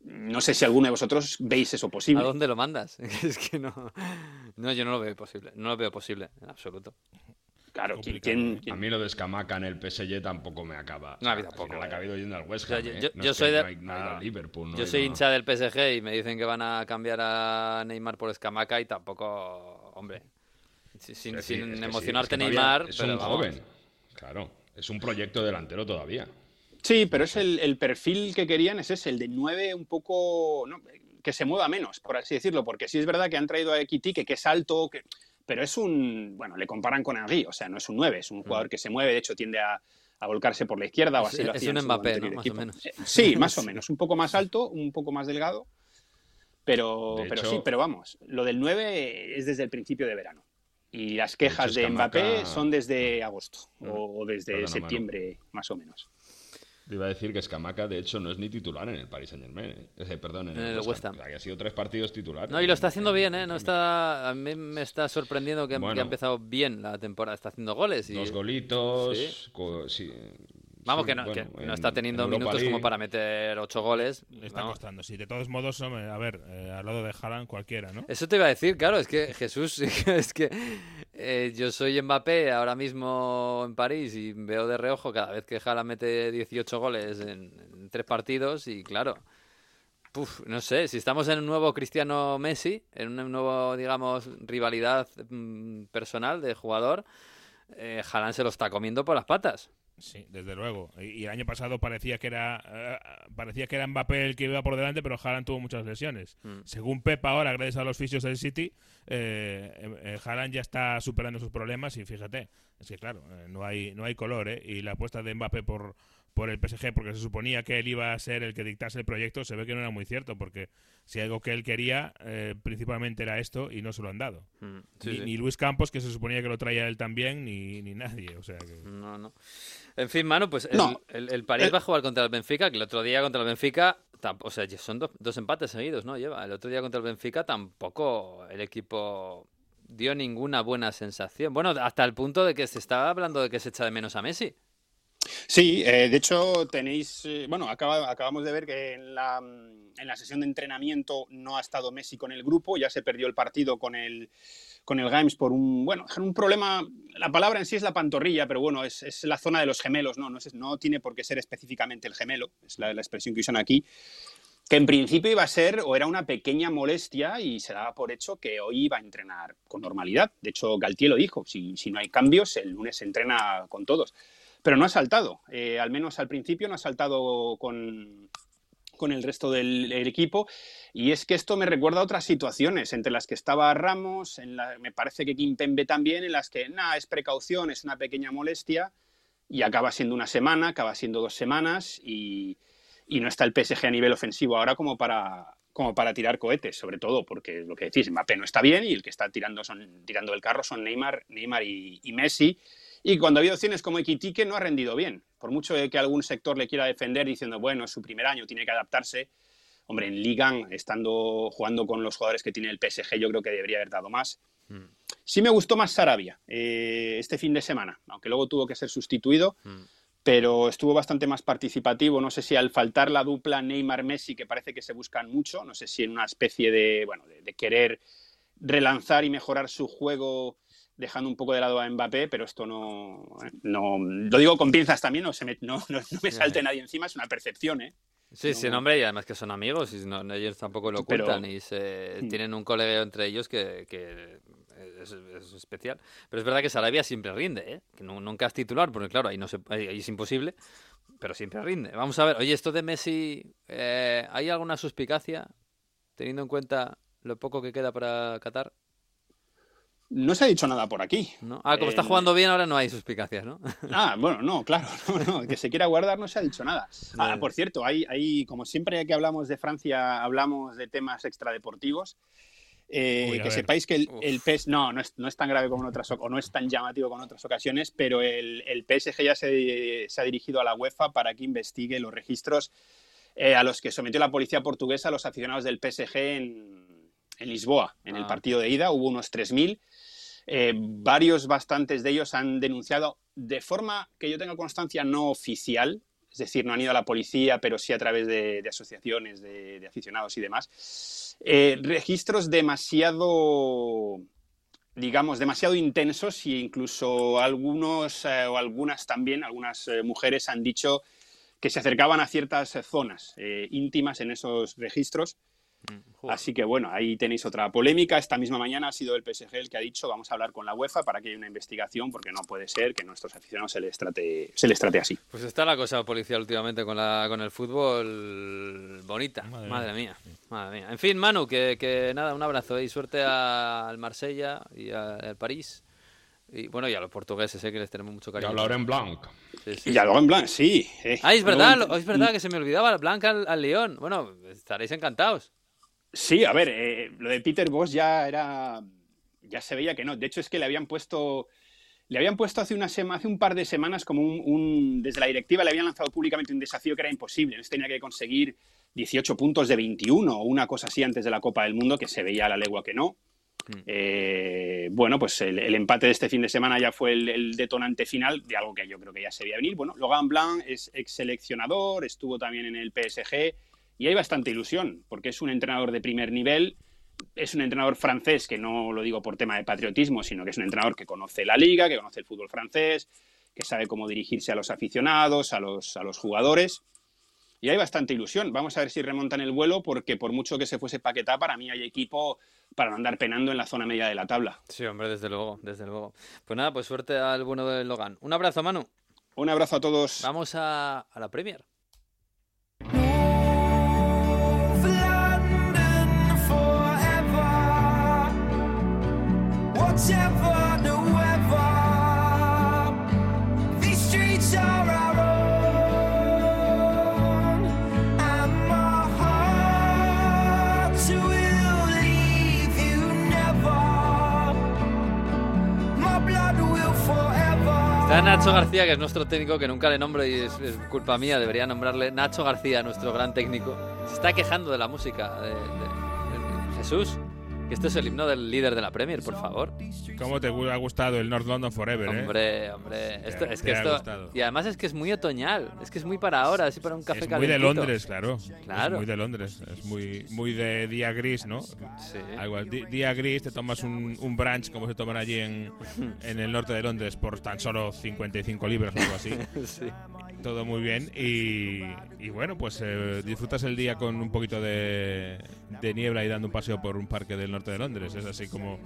no sé si alguno de vosotros veis eso posible. ¿A dónde lo mandas? es que no, no, yo no lo veo posible, no lo veo posible en absoluto. Claro, A mí lo de Escamaca en el PSG tampoco me acaba. No, a mí tampoco. ha cabido yendo al West Ham. yo, soy yo soy hincha del PSG y me dicen que van a cambiar a Neymar por Escamaca y tampoco, hombre, sin, emocionarte Neymar. es un joven, claro. Es un proyecto delantero todavía. Sí, pero es el, perfil que querían, es ese, el de nueve un poco... que se mueva menos, por así decirlo, porque sí es verdad que han traído a Ekiti, que, que es alto, que pero es un, bueno, le comparan con Henry, o sea, no es un 9, es un jugador mm. que se mueve, de hecho tiende a, volcarse por la izquierda o así es, lo Es un Mbappé, ¿no? Más o menos. Eh, sí, más o menos, un poco más alto, un poco más delgado, pero, pero sí, pero vamos, lo del 9 es desde el principio de verano. Y las quejas de, Mbappé son desde agosto o desde septiembre, más o menos. Te iba a decir que Escamaca, de hecho, no es ni titular en el Paris Saint Germain. Eh. perdón, en, el, West Ham. ha sido tres partidos titulares. No, y lo está haciendo bien, ¿eh? No está, a mí me está sorprendiendo que, ha empezado bien la temporada. Está haciendo goles. Y... Dos golitos. Sí. Vamos, que, no, no, está teniendo minutos como para meter ocho goles. está costando, sí. De todos modos, a ver, eh, al lado de Haaland cualquiera, ¿no? Eso te iba a decir, claro, es que Jesús, es que eh, yo soy Mbappé ahora mismo en París y veo de reojo cada vez que Haaland mete 18 goles en, tres partidos y claro, no sé, si estamos en un nuevo Cristiano Messi, en un nuevo, digamos, rivalidad mm, personal de jugador, eh, se lo está comiendo por las patas. Sí, desde luego. Y, el año pasado parecía que era eh, parecía que era Mbappé el que iba por delante, pero Haaland tuvo muchas lesiones. Mm. Según Pep ahora, gracias a los fisios del City, eh, eh, Haaland ya está superando sus problemas y fíjate, es que claro, eh, no hay no hay color, ¿eh? Y la apuesta de Mbappé por por el PSG porque se suponía que él iba a ser el que dictase el proyecto, se ve que no era muy cierto, porque si algo que él quería eh, principalmente era esto y no se lo han dado. Mm, ni, Luis Campos, que se suponía que lo traía él también, ni, ni nadie. O sea No, no. En fin, mano, pues el, el, París eh, va a jugar contra el Benfica, que el otro día contra el Benfica, o sea, son dos empates seguidos, ¿no? Lleva. El otro día contra el Benfica tampoco el equipo dio ninguna buena sensación. Bueno, hasta el punto de que se estaba hablando de que se echa de menos a Messi. Sí, eh, de hecho tenéis, eh, bueno, acabamos de ver que en la, en la, sesión de entrenamiento no ha estado Messi con el grupo, ya se perdió el partido con el, con el Games por un, bueno, un problema, la palabra en sí es la pantorrilla, pero bueno, es, es la zona de los gemelos, ¿no? No, no tiene por qué ser específicamente el gemelo, es la, la expresión que usan aquí que en principio iba a ser o era una pequeña molestia y se daba por hecho que hoy iba a entrenar con normalidad. De hecho, Galtier lo dijo, si, si no hay cambios, el lunes se entrena con todos pero no ha saltado. Eh, al menos al principio no ha saltado con, con el resto del, equipo. Y es que esto me recuerda otras situaciones, entre las que estaba Ramos, me parece que Kimpembe también, en las que nada, es precaución, es una pequeña molestia, y acaba siendo una semana, acaba siendo dos semanas, y, y no está el PSG a nivel ofensivo ahora como para, como para tirar cohetes, sobre todo porque lo que decís, Mbappé no está bien y el que está tirando, son, tirando el carro son Neymar, Neymar y Messi. Y cuando ha habido opciones como Equitique no ha rendido bien. Por mucho que algún sector le quiera defender diciendo, bueno, es su primer año, tiene que adaptarse. Hombre, en Ligan, estando jugando con los jugadores que tiene el PSG, yo creo que debería haber dado más. Mm. Sí me gustó más Sarabia eh, este fin de semana, aunque luego tuvo que ser sustituido, mm. pero estuvo bastante más participativo. No sé si al faltar la dupla Neymar-Messi, que parece que se buscan mucho, no sé si en una especie de, bueno, de querer relanzar y mejorar su juego dejando un poco de lado a Mbappé, pero esto no, no lo digo con pinzas también, no, se me, no, no, me salte nadie encima, es una percepción, ¿eh. Sí, sí, hombre, y además que son amigos, y no, ellos tampoco lo ocultan y se, hmm. tienen un colegio entre ellos que, que es, especial. Pero es verdad que Sarabia siempre rinde, ¿eh? que nunca es titular, porque claro, ahí, no se, ahí es imposible, pero siempre rinde. Vamos a ver, oye, esto de Messi, eh, ¿hay alguna suspicacia teniendo en cuenta lo poco que queda para Qatar? No se ha dicho nada por aquí. ¿No? Ah, como está jugando bien, ahora no hay suspicacias, ¿no? Ah, bueno, no, claro, no, no, que se quiera guardar no se ha dicho nada. Ah, por cierto, hay, hay, como siempre que hablamos de Francia, hablamos de temas extradeportivos. Eh, Uy, que ver. sepáis que el, el PES, no, no es, no es tan grave como en otras, o no es tan llamativo como en otras ocasiones, pero el, el PSG ya se, se ha dirigido a la UEFA para que investigue los registros eh, a los que sometió la policía portuguesa a los aficionados del PSG en, en Lisboa, en el Ah. partido de ida, hubo unos 3.000. Eh, varios, bastantes de ellos han denunciado de forma que yo tenga constancia no oficial, es decir, no han ido a la policía, pero sí a través de, asociaciones de, aficionados y demás, eh, registros demasiado, digamos, demasiado intensos e incluso algunos eh, o algunas también, algunas eh, mujeres han dicho que se acercaban a ciertas zonas íntimas en esos registros. Joder. Así que bueno, ahí tenéis otra polémica. Esta misma mañana ha sido el PSG el que ha dicho vamos a hablar con la UEFA para que haya una investigación porque no puede ser que a nuestros aficionados se les trate, se les trate así. Pues está la cosa policial últimamente con, la, con el fútbol bonita. Madre Madre, mía. mía. Madre mía. En fin, Manu, que, que nada, un abrazo y suerte a- al Marsella y a- al París. Y bueno, y a los portugueses, sé que les tenemos mucho Y cariño. a Laurent Blanc. Sí, sí, Y a en Blanc, sí. eh. Ah, es verdad, es verdad que se me olvidaba, Blanca al, al León. Bueno, estaréis encantados. Sí, a ver, eh, lo de Peter Boss ya era. Ya se veía que no. De hecho, es que le habían puesto. Le habían puesto hace, una sema- hace un par de semanas como un, un- Desde la directiva le habían lanzado públicamente un desafío que era imposible. Entonces tenía que conseguir 18 puntos de 21 o una cosa así antes de la Copa del Mundo, que se veía a la legua que no. Mm. Eh, bueno, pues el, el empate de este fin de semana ya fue el, el detonante final de algo que yo creo que ya se veía venir. Bueno, Logan Blanc es ex seleccionador, estuvo también en el PSG y hay bastante ilusión porque es un entrenador de primer nivel. Es un entrenador francés que no lo digo por tema de patriotismo, sino que es un entrenador que conoce la liga, que conoce el fútbol francés, que sabe cómo dirigirse a los aficionados, a los, a los jugadores. Y hay bastante ilusión. Vamos a ver si remontan el vuelo, porque por mucho que se fuese Paquetá, para mí hay equipo para no andar penando en la zona media de la tabla. Sí, hombre, desde luego, desde luego. Pues nada, pues suerte al bueno de Logan. Un abrazo, Manu. Un abrazo a todos. Vamos a, a la Premier. Está Nacho García, que es nuestro técnico, que nunca le nombro y es, culpa mía, debería nombrarle Nacho García, nuestro gran técnico. Se está quejando de la música de, Jesús, este es el himno del líder de la Premier, por favor. ¿Cómo te ha gustado el North London Forever, eh? Hombre, hombre, esto, es que esto... gustado. Y además es que es muy otoñal, es que es muy para ahora, así para un café Es muy de. Londres, claro. Claro. Es muy de Londres. Es muy, muy de día gris, ¿no? Sí. Algo, día gris, te tomas un, un brunch como se toman allí en, en el norte de Londres por tan solo 55 libras o algo así. Sí. Todo muy bien. Y, y bueno, pues eh, disfrutas el día con un poquito de, de niebla y dando un paseo por un parque del norte de Londres. Es así como,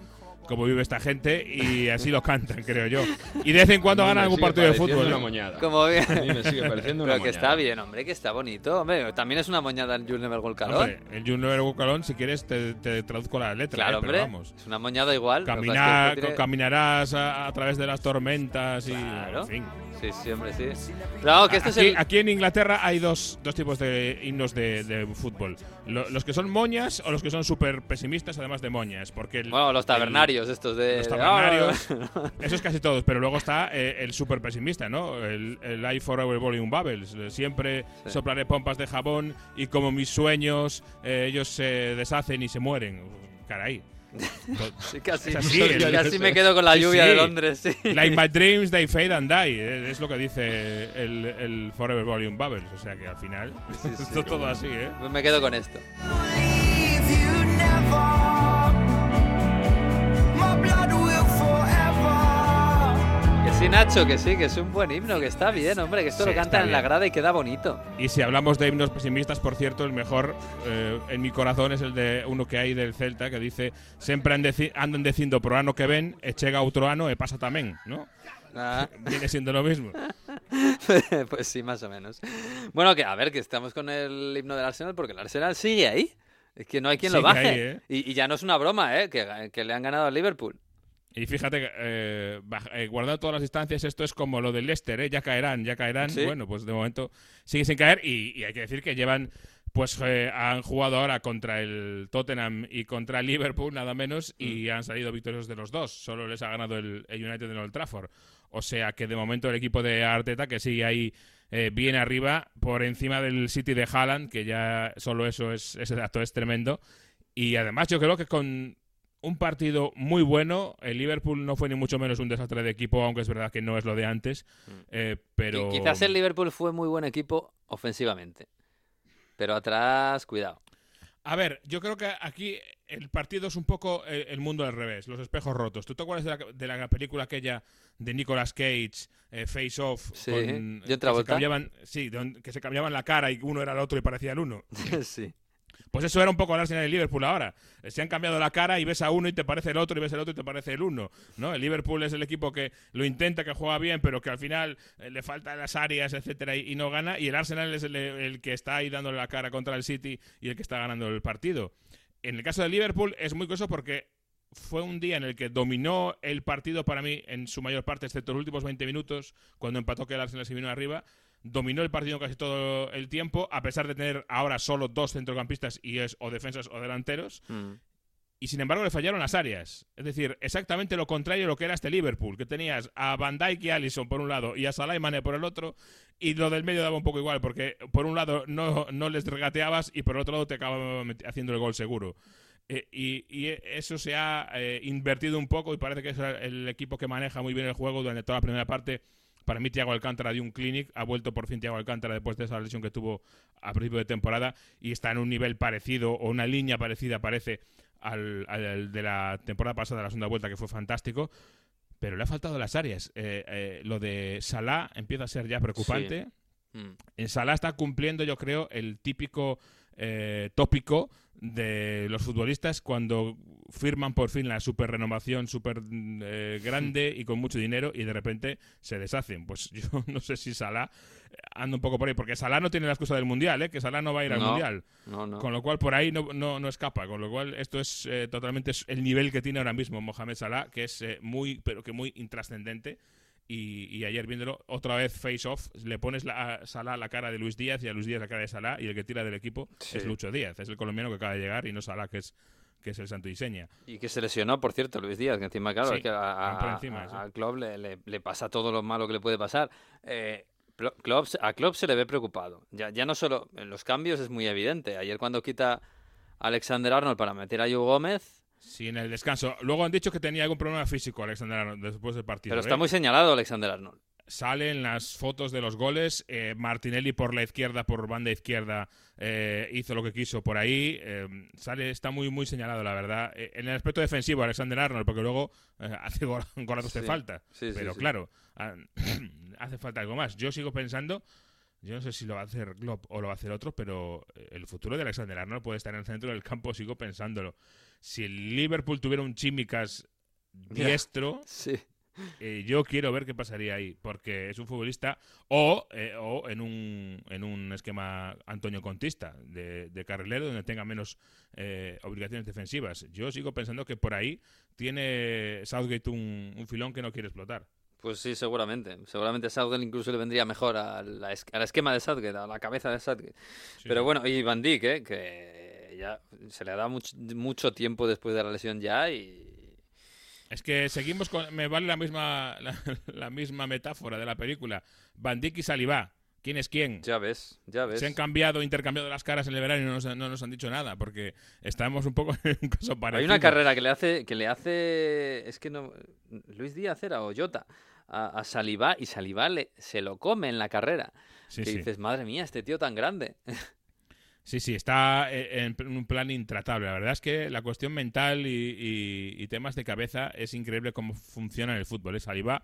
como vive esta gente y así lo cantan, creo yo. Y de vez en cuando ganan algún partido de pareciendo fútbol. una moñada. Como bien. A mí me sigue pareciendo una Pero que moñada. está bien, hombre, que está bonito. Hombre, también es una moñada el Jules Never. Hombre, el Junior Bucalón, si quieres, te, te traduzco la letra. Claro, ¿eh? Pero hombre. vamos. Es una moñada igual. Caminar, tiene- Caminarás a, a través de las tormentas y. Claro. En fin. Sí, sí, hombre, sí. Vamos, que esto aquí, es el... aquí en Inglaterra hay dos, dos tipos de himnos de, de fútbol. Lo- los que son moñas o los que son súper pesimistas, además de moñas. Porque el- Bueno, los el- tabernarios estos de... los tabernarios. ¡Ah! Eso es casi todos, pero luego está eh, el súper pesimista, ¿no? El, el I Forever Volume Bubbles. Siempre Sí. soplaré pompas de jabón y como mis sueños, eh, ellos se deshacen y se mueren. Caray. Sí, casi, así, el- casi me quedo con la lluvia sí. de Londres, sí. Like my dreams, they fade and die. eh, Es lo que dice el, el Forever Volume Bubbles. O sea que al final, esto es todo así, ¿eh? Pues me quedo con esto. Sí, Nacho, que sí, que es un buen himno, que está bien, hombre, que esto Sí, lo cantan en la grada y queda bonito. Y si hablamos de himnos pesimistas, por cierto, el mejor eh, en mi corazón es el de uno que hay del Celta que dice siempre andan diciendo pro ano que ven, e chega outro ano e pasa tamén, ¿no? Ah. Viene siendo lo mismo. pues sí, más o menos. Bueno, que a ver, que estamos con el himno del Arsenal porque el Arsenal sigue ahí. Es que no hay quien lo baje. ahí, ¿eh? y, y ya no es una broma, ¿eh? Que, que le han ganado al Liverpool. Y fíjate, eh, eh, guardando todas las distancias, esto es como lo del Leicester, ¿eh? ya caerán, ya caerán. Bueno, pues de momento sigue sin caer y, hay que decir que llevan, pues eh, han jugado ahora contra el Tottenham y contra el Liverpool, nada menos, y mm. han salido victoriosos de los dos. Solo les ha ganado el, United en Old Trafford. O sea que de momento el equipo de Arteta, que sigue ahí bien arriba, por encima del City de Haaland, que ya solo eso es, ese dato es tremendo. Y además yo creo que con un partido muy bueno. El Liverpool no fue ni mucho menos un desastre de equipo, aunque es verdad que no es lo de antes. Mm. Eh, pero quizás el Liverpool fue muy buen equipo ofensivamente, pero atrás, cuidado. A ver, yo creo que aquí el partido es un poco eh, el, mundo al revés, los espejos rotos. ¿Tú te acuerdas de la, película aquella de Nicolas Cage, eh, Face Off? Sí, con, que, se cambiaban, sí, que se cambiaban la cara y uno era el otro y parecía el uno. sí. Pues eso era un poco el Arsenal y el Liverpool ahora. Se han cambiado la cara y ves a uno y te parece el otro y ves el otro y te parece el uno. ¿no? El Liverpool es el equipo que lo intenta, que juega bien, pero que al final eh, le faltan las áreas, etcétera, y, no gana. Y el Arsenal es el, que está ahí dándole la cara contra el City y el que está ganando el partido. En el caso del Liverpool es muy curioso porque fue un día en el que dominó el partido para mí en su mayor parte, excepto los últimos 20 minutos, cuando empató que el Arsenal se vino arriba dominó el partido casi todo el tiempo, a pesar de tener ahora solo dos centrocampistas y es o defensas o delanteros. Mm. Y sin embargo le fallaron las áreas. Es decir, exactamente lo contrario de lo que era este Liverpool, que tenías a Van Dijk y Allison por un lado y a Salah y Mane por el otro, y lo del medio daba un poco igual, porque por un lado no, no les regateabas y por el otro lado te acababa haciendo el gol seguro. Eh, y, eso se ha eh, invertido un poco y parece que es el equipo que maneja muy bien el juego durante toda la primera parte para mí, Thiago Alcántara de un clinic. Ha vuelto por fin Thiago Alcántara después de esa lesión que tuvo a principio de temporada y está en un nivel parecido o una línea parecida, parece, al, de la temporada pasada, la segunda vuelta, que fue fantástico. Pero le ha faltado las áreas. Eh, eh, lo de Salah empieza a ser ya preocupante. En mm. Salah está cumpliendo, yo creo, el típico eh, tópico de los futbolistas cuando firman por fin la super renovación super eh, grande y con mucho dinero y de repente se deshacen. Pues yo no sé si Salah anda un poco por ahí, porque Salah no tiene la excusa del Mundial, ¿eh? que Salah no va a ir al Mundial. Con lo cual por ahí no, no, escapa. Con lo cual esto es eh, totalmente el nivel que tiene ahora mismo Mohamed Salah, que es muy, pero que muy intrascendente. Y, ayer viéndolo otra vez face off, le pones la, a Salah la cara de Luis Díaz y a Luis Díaz la cara de Salah y el que tira del equipo es Lucho Díaz, es el colombiano que acaba de llegar y no Salah que es que es el santo diseña. Y que se lesionó, por cierto, Luis Díaz, que encima, claro, que a, al club le, le, pasa todo lo malo que le puede pasar. Eh, a Klopp se le ve preocupado. Ya, ya no solo en los cambios es muy evidente. Ayer cuando quita a Alexander Arnold para meter a Joe Gómez, Sí, en el descanso. Luego han dicho que tenía algún problema físico Alexander Arnold después del partido. Pero está ¿eh? muy señalado Alexander Arnold. Salen las fotos de los goles. Eh, Martinelli por la izquierda, por banda izquierda, eh, hizo lo que quiso por ahí. sale, está muy, muy señalado, la verdad. en el aspecto defensivo, Alexander Arnold, porque luego hace golazos de falta. Pero claro, hace falta algo más. Yo sigo pensando yo no sé si lo va a hacer Glob o lo va a hacer otro, pero el futuro de Alexander Arnold puede estar en el centro del campo, sigo pensándolo si el Liverpool tuviera un Chimicas diestro, eh, yo quiero ver qué pasaría ahí, porque es un futbolista o, eh, o en, un, en un esquema Antonio Contista de, de carrilero donde tenga menos eh, obligaciones defensivas. Yo sigo pensando que por ahí tiene Southgate un, filón que no quiere explotar. Pues sí, seguramente. Seguramente Southgate incluso le vendría mejor al, esquema de Southgate, a la cabeza de Southgate. Pero bueno, y Van Dijk, ¿eh? que ya se le ha dado mucho, mucho tiempo después de la lesión ya y... Es que seguimos con... Me vale la misma, la, misma metáfora de la película. Van Dijk y Salivá. ¿Quién es quién? Ya ves, ya ves. Se han cambiado, intercambiado las caras en el verano y no nos, no nos han dicho nada, porque estamos un poco en un caso parecido. Hay una carrera que le hace, que le hace, es que no, Luis Díaz era o Jota, a, a Salivá, y Salivá le, se lo come en la carrera. que dices, madre mía, este tío tan grande. Sí, sí, está eh, en un plan intratable. La verdad es que la cuestión mental y, temas de cabeza es increíble cómo funciona en el fútbol. Es Saliba,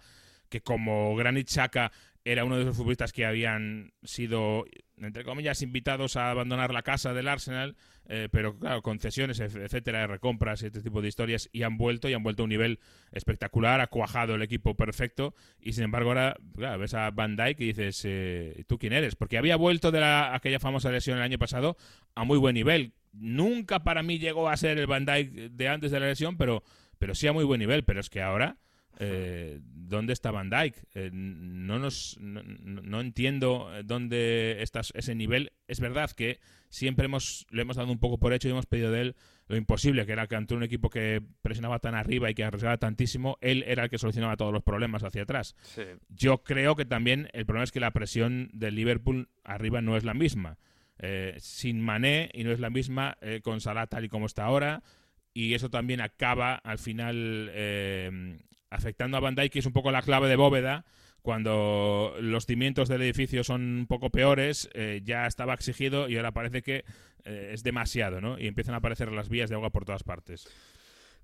que como Granit Xhaka era uno de esos futbolistas que habían sido, entre comillas, invitados a abandonar la casa del Arsenal, eh, pero claro, concesiones, etcétera, recompras y este tipo de historias, y han vuelto, y han vuelto a un nivel espectacular, ha cuajado el equipo perfecto, y sin embargo ahora ves a Van Dijk y dices, eh, ¿tú quién eres? Porque había vuelto de la, aquella famosa lesión el año pasado a muy buen nivel. Nunca para mí llegó a ser el Van Dijk de antes de la lesión, pero pero sí a muy buen nivel. Pero es que ahora, eh, ¿dónde está Van Dijk? Eh, no, nos, no, no entiendo dónde está ese nivel. Es verdad que siempre hemos, le hemos dado un poco por hecho y hemos pedido de él lo imposible, que era que ante un equipo que presionaba tan arriba y que arriesgaba tantísimo, él era el que solucionaba todos los problemas hacia atrás. Yo creo que también el problema es que la presión del Liverpool arriba no es la misma. Eh, sin Mané y no es la misma eh, con Salah tal y como está ahora y eso también acaba al final eh, afectando a Dijk que es un poco la clave de bóveda cuando los cimientos del edificio son un poco peores, ya estaba exigido y ahora parece que es demasiado, ¿no? Y empiezan a aparecer las vías de agua por todas partes.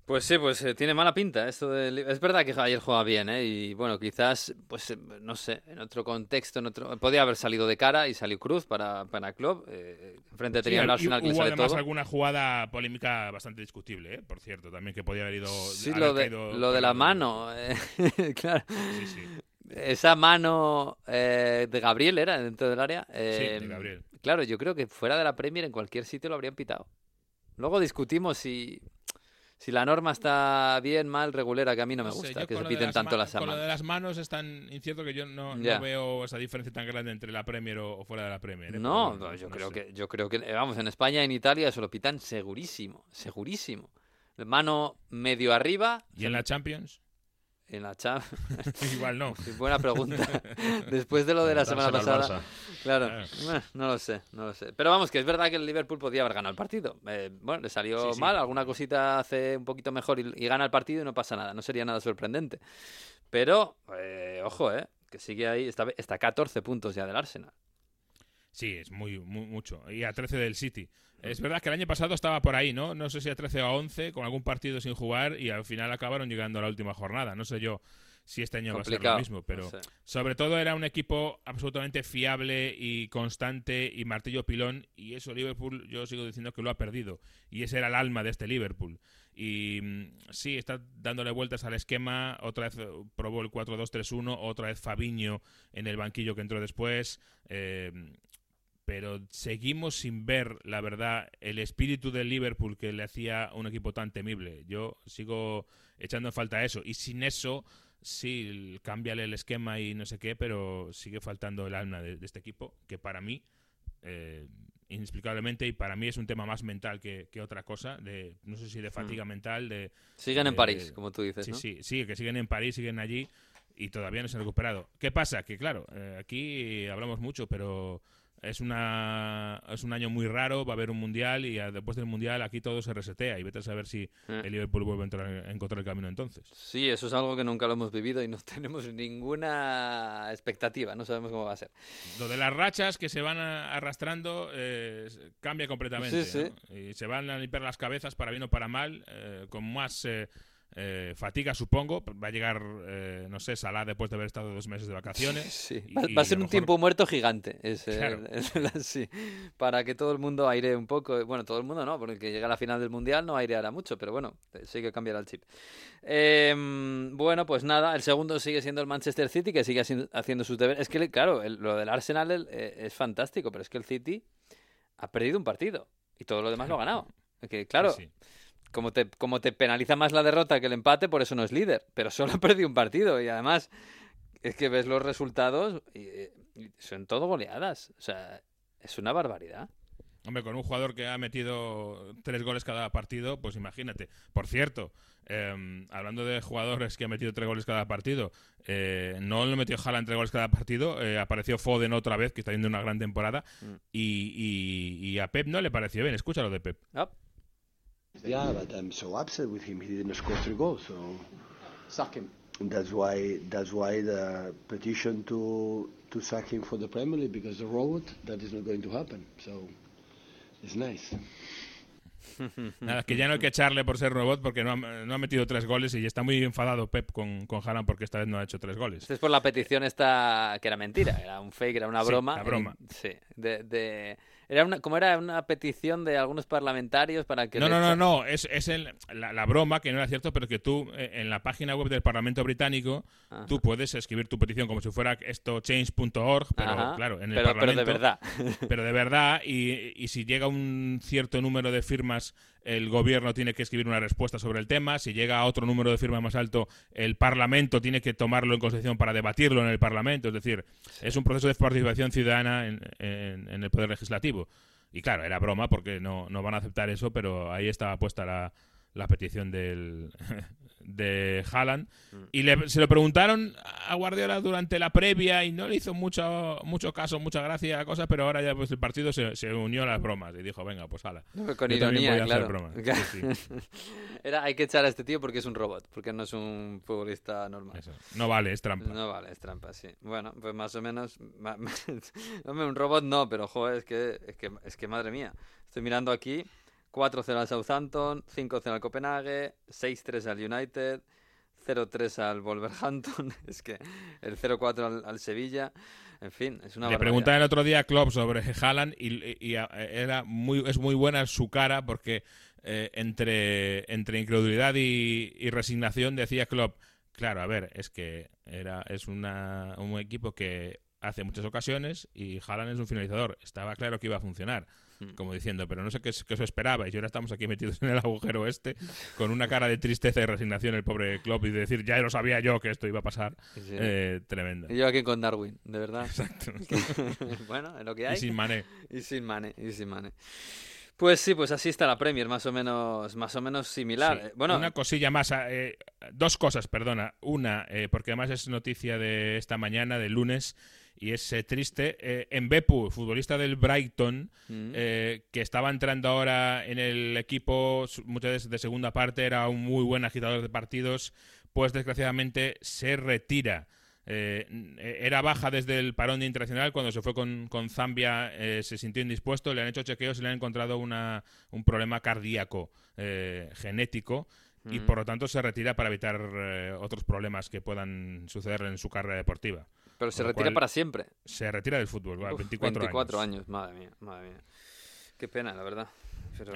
Pues sí, pues eh, tiene mala pinta esto de... Es verdad que ayer juega bien, ¿eh? Y bueno, quizás, pues eh, no sé, en otro contexto, en otro... Podía haber salido de cara y salió Cruz para, para Club. Eh, enfrente tenía el Arsenal que hubo sale además todo. alguna jugada polémica bastante discutible, ¿eh? Por cierto, también que podía haber ido... Sí, lo de, caído lo de la mano. eh, claro. Sí, sí. Esa mano de Gabriel era dentro del área. Sí, de Gabriel. Claro, yo creo que fuera de la Premier en cualquier sitio lo habrían pitado. Luego discutimos si, si la norma está bien, mal, regulera, que a mí no me No sé, gusta que se piten las tanto las Con lo de manos. las manos es tan incierto que yo no, no veo esa diferencia tan grande entre la Premier o, o fuera de la Premier. ¿eh? No, no, yo creo sé. que yo creo que eh, vamos en España y en Italia eso lo pitan segurísimo, segurísimo. Mano medio arriba ¿Y en la Champions? En la cham. Igual no. Buena pregunta. Después de lo de la semana pasada. Claro, Claro. no lo sé, no lo sé. Pero vamos, que es verdad que el Liverpool podía haber ganado el partido. Eh, bueno, le salió Sí, sí. mal, alguna cosita hace un poquito mejor y, y gana el partido y no pasa nada, no sería nada sorprendente. Pero, eh, ojo, eh, que sigue ahí, está, está a 14 puntos ya del Arsenal. Sí, es muy, muy mucho. Y a 13 del City. Es verdad que el año pasado estaba por ahí, ¿no? No sé si a 13 o a 11, con algún partido sin jugar y al final acabaron llegando a la última jornada. No sé yo si este año va a ser lo mismo, pero no sé. sobre todo era un equipo absolutamente fiable y constante y martillo pilón y eso Liverpool yo sigo diciendo que lo ha perdido y ese era el alma de este Liverpool. Y mm, sí, está dándole vueltas al esquema, otra vez eh, probó el 4-2-3-1, otra vez Fabiño en el banquillo que entró después. eh, pero seguimos sin ver, la verdad, el espíritu del Liverpool que le hacía un equipo tan temible. Yo sigo echando en falta eso. Y sin eso, sí, cámbiale el esquema y no sé qué, pero sigue faltando el alma de, de este equipo, que para mí, eh, inexplicablemente, y para mí es un tema más mental que, que otra cosa, de no sé si de fatiga mental, de... Siguen en de- París, como tú dices, Sí, ¿no? sí, sí, que siguen en París, siguen allí y todavía no se han recuperado. ¿Qué pasa? Que claro, eh, aquí hablamos mucho, pero es una es un año muy raro, va a haber un mundial y después del mundial aquí todo se resetea y vete a saber si Eh. el Liverpool vuelve a, entrar- a encontrar el camino entonces. Sí, eso es algo que nunca lo hemos vivido y no tenemos ninguna expectativa, no sabemos cómo va a ser. Lo de las rachas que se van a- arrastrando eh, cambia completamente. Sí, ¿no? Y se van a limpiar las cabezas para bien o para mal, eh, con más eh, eh, fatiga, supongo. Va a llegar, eh, no sé, Salah después de haber estado dos meses de vacaciones. Sí, y- va, y va a ser un mejor- tiempo muerto gigante, es, el- Claro. el- sí, para que todo el mundo aire un poco, bueno, todo el mundo no, porque el que llega a la final del Mundial no aireará mucho, pero bueno, eh, sí que cambiará el chip. Em, bueno, pues nada, el segundo sigue siendo el Manchester City, que sigue haci- haciendo sus deberes. Es que, claro, el- lo del Arsenal eh, es fantástico, pero es que el City ha perdido un partido y todo lo demás lo ha ganado. Que, claro, Sí, sí. Como te, como te penaliza más la derrota que el empate, por eso no es líder. Pero solo ha perdido un partido. Y además, es que ves los resultados y, y son todo goleadas. O sea, es una barbaridad. Hombre, con un jugador que ha metido tres goles cada partido, pues imagínate. Por cierto, eh, hablando de jugadores que han metido tres goles cada partido, eh, no lo metió Haaland tres goles cada partido, eh, apareció Foden otra vez, que está haciendo una gran temporada, Mm. y, y- y a Pep no le pareció bien. Escúchalo de Pep. Yeah, but I'm so upset with him. He didn't score three goals, so Sack him. that's why that's why the petition to to sack him for the Premier League because the road that is not going to happen. So it's nice. Nada, que ya no hay que echarle por ser robot porque no ha, no ha metido tres goles y está muy enfadado Pep con, con Haaland porque esta vez no ha hecho tres goles. Esto es por la petición esta que era mentira, era un fake, era una Sí, broma. la broma. Sí, de, de- era una, como era una petición de algunos parlamentarios para que No, no, no, no, es, es el- la, la broma, que no era cierto, pero que tú eh, en la página web del Parlamento Británico Ajá. tú puedes escribir tu petición como si fuera esto change.org, pero Ajá, claro, en el pero- pero de Parlamento. verdad. Pero de verdad, y, y si llega un cierto número de firmas el gobierno tiene que escribir una respuesta sobre el tema. Si llega a otro número de firmas más alto, el Parlamento tiene que tomarlo en consideración para debatirlo en el Parlamento. Es decir, es un proceso de participación ciudadana en, en, el Poder Legislativo. Y claro, era broma porque no, no van a aceptar eso, pero ahí estaba puesta la, la petición del, de Haaland. Mm. Y le, se lo preguntaron a Guardiola durante la previa y no le hizo mucho, mucho caso, mucha gracia a la cosa, pero ahora ya pues el partido se, se unió a las bromas y dijo, venga, pues hala. con ironía, claro. Era, hay que echar a este tío porque es un robot, porque no es un futbolista normal. No vale, es trampa. No vale, es trampa, sí. Bueno, pues más o menos... un robot no, pero joder, es que, es que, es que madre mía. Estoy mirando aquí 4-0 al Southampton, 5-0 al Copenhague, 6-3 al United, 0-3 al Wolverhampton, es que el 0-4 al, Sevilla, en fin, es una Le preguntaba el otro día a Klopp sobre Haaland y, era muy, es muy buena su cara porque eh, entre, entre incredulidad y, resignación decía Klopp, claro, a ver, es que era, es una, un equipo que hace muchas ocasiones y Haaland es un finalizador, estaba claro que iba a funcionar. Mm. como diciendo, pero no sé qué, qué eso esperaba. Y ahora estamos aquí metidos en el agujero este, con una cara de tristeza y resignación el pobre Klopp y de decir, ya lo sabía yo que esto iba a pasar. Eh, tremendo. Y yo aquí con Darwin, de verdad. Exacto. bueno, es lo que hay. Y sin Mané. Y sin Mané, y sin Mané. Pues sí, pues así está la Premier, más o menos, más o menos similar. Eh, bueno, una cosilla más, eh, dos cosas, perdona. Una, porque además es noticia de esta mañana, de lunes, y es eh, triste. Eh, en Bepu, futbolista del Brighton, mm. eh, que estaba entrando ahora en el equipo muchas veces de segunda parte, era un muy buen agitador de partidos, pues desgraciadamente se retira. Era baja desde el parón internacional, cuando se fue con, Zambia se sintió indispuesto, le han hecho chequeos y le han encontrado una, un problema cardíaco genético y mm. por lo tanto se retira para evitar otros problemas que puedan suceder en su carrera deportiva. Pero se retira para siempre. Se retira del fútbol, 24, 24 años. madre mía, madre mía. Qué pena, la verdad.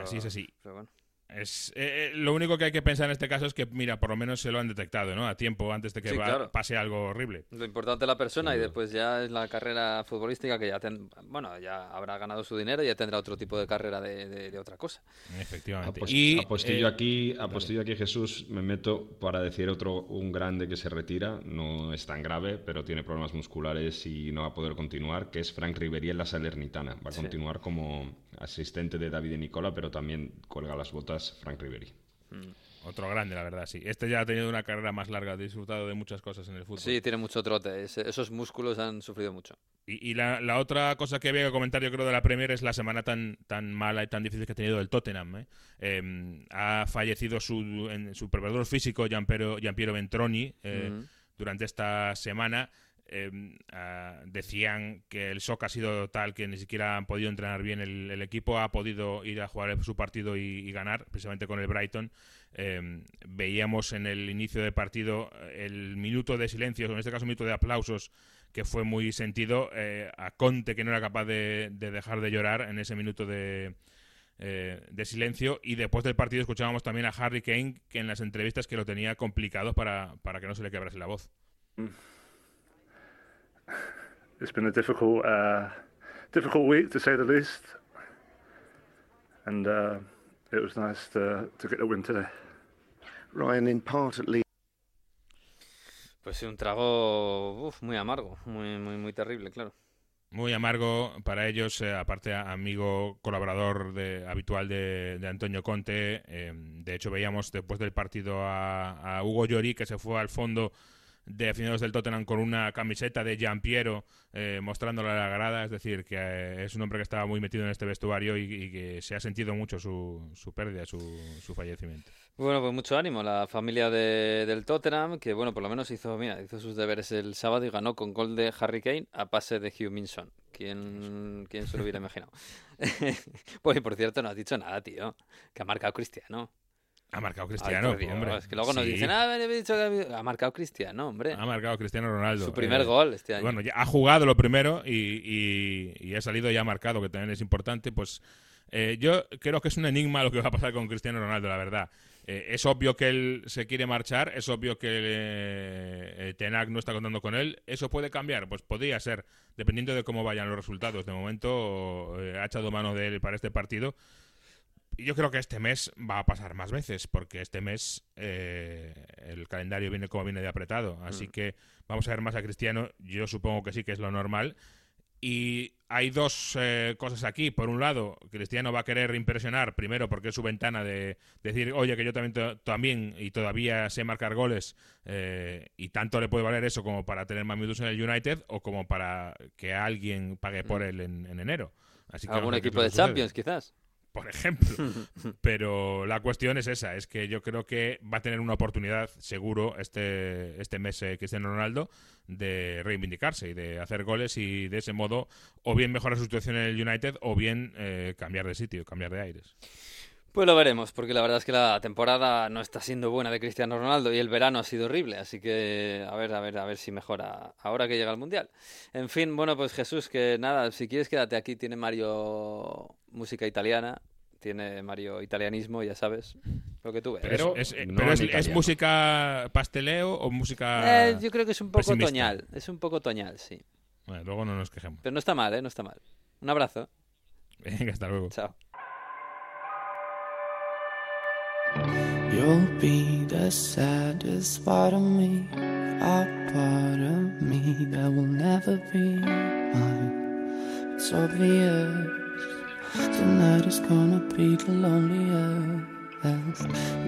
así es así. Pero bueno. Es, eh, eh, lo único que hay que pensar en este caso es que, mira, por lo menos se lo han detectado, ¿no? A tiempo, antes de que pase algo horrible. Lo importante es la persona y después ya es la carrera futbolística que ya, bueno, ya habrá ganado su dinero y ya tendrá otro tipo de carrera de, otra cosa. Efectivamente. y apostillo, eh, aquí, apostillo aquí, Jesús, me meto para decir otro, un grande que se retira, no es tan grave, pero tiene problemas musculares y no va a poder continuar, que es Frank Riveri en la Salernitana. Va a continuar como asistente de David y Nicola, pero también cuelga las botas Frank Riveri. Mm. Otro grande, la verdad, sí. Este ya ha tenido una carrera más larga, ha disfrutado de muchas cosas en el fútbol. Sí, tiene mucho trote. esos músculos han sufrido mucho. Y, la, otra cosa que había que comentar, yo creo, de la Premier es la semana tan, tan mala y tan difícil que ha tenido el Tottenham. ¿eh? Em, ha fallecido su, en, su preparador físico, Giampiero, Giampiero Ventroni, eh, durante esta semana. Em, ah, decían que el shock ha sido tal que ni siquiera han podido entrenar bien. El, equipo ha podido ir a jugar su partido y, ganar, precisamente con el Brighton. Em, veíamos en el inicio del partido eh, el minuto de silencio, en este caso un minuto de aplausos, que fue muy sentido. Eh, a Conte, que no era capaz de, dejar de llorar en ese minuto de, eh, de silencio. Y después del partido escuchábamos también a Harry Kane, que en las entrevistas que lo tenía complicado para, para que no se le quebrase la voz. Mm. It's been a difficult, uh, difficult week to say the least, and uh, it was nice to, to get a win today. Ryan, in part at least. Pues sí, un trago uf, muy amargo, muy, muy, muy terrible, claro. Muy amargo para ellos, eh, aparte amigo colaborador de, habitual de, de Antonio Conte. Eh, de hecho, veíamos después del partido a, a Hugo Llori que se fue al fondo de aficionados del Tottenham con una camiseta de Gian Piero eh, a la grada, es decir, que eh, es un hombre que estaba muy metido en este vestuario y, que se ha sentido mucho su, su pérdida, su, su, fallecimiento. Bueno, pues mucho ánimo la familia de, del Tottenham, que bueno, por lo menos hizo, hizo sus deberes el sábado y ganó con gol de Harry Kane a pase de Hugh Minson. ¿Quién, quién se lo hubiera imaginado? pues por cierto, no has dicho nada, tío, que ha marcado Cristiano. Ha marcado Cristiano, hombre. Es que luego nos dicen, ah, he dicho que ha marcado Cristiano, hombre. Ha marcado Cristiano Ronaldo. Su primer eh, gol este año. Bueno, ya ha jugado lo primero y, y, ha salido ya marcado, que también es importante. Pues eh, yo creo que es un enigma lo que va a pasar con Cristiano Ronaldo, la verdad. Eh, es obvio que él se quiere marchar, es obvio que Tenac no está contando con él. ¿Eso puede cambiar? Pues podría ser, dependiendo de cómo vayan los resultados. De momento ha echado mano de él para este partido yo creo que este mes va a pasar más veces, porque este mes eh, el calendario viene como viene de apretado. Así Mm. que vamos a ver más a Cristiano. Yo supongo que sí, que es lo normal. Y hay dos eh, cosas aquí. Por un lado, Cristiano va a querer impresionar, primero porque es su ventana de decir, oye, que yo también, también y todavía sé marcar goles, eh, y tanto le puede valer eso como para tener más minutos en el United o como para que alguien pague por él en, en enero. Así que Algún equipo de Champions, quizás. Por ejemplo. Pero la cuestión es esa, es que yo creo que va a tener una oportunidad seguro este, este mes eh, Cristiano Ronaldo de reivindicarse y de hacer goles y de ese modo o bien mejorar su situación en el United o bien eh, cambiar de sitio, cambiar de aires. Pues lo veremos, porque la verdad es que la temporada no está siendo buena de Cristiano Ronaldo y el verano ha sido horrible, así que a ver, a ver, a ver si mejora ahora que llega el Mundial. En fin, bueno, pues Jesús, que nada, si quieres quédate aquí, tiene Mario música italiana, tiene Mario italianismo, ya sabes, lo que tú ves. Pero, es, eh, pero es, es música pasteleo o música Eh, yo creo que es un poco pesimista? toñal, es un poco toñal, sí. Bueno, luego no nos quejemos. Pero no está mal, ¿eh? No está mal. Un abrazo. Venga, hasta luego. Chao. You'll be the saddest part of me, a part of me that will never be mine. It's obvious tonight is gonna be the loneliest.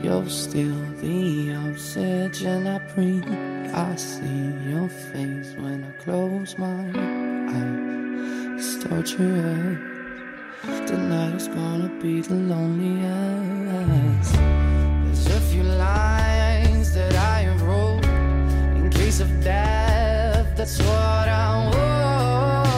You're still the oxygen I breathe. I see your face when I close my eyes. It's torture. Tonight is gonna be the loneliest. There's a few lines that I have wrote in case of death. That's what I want.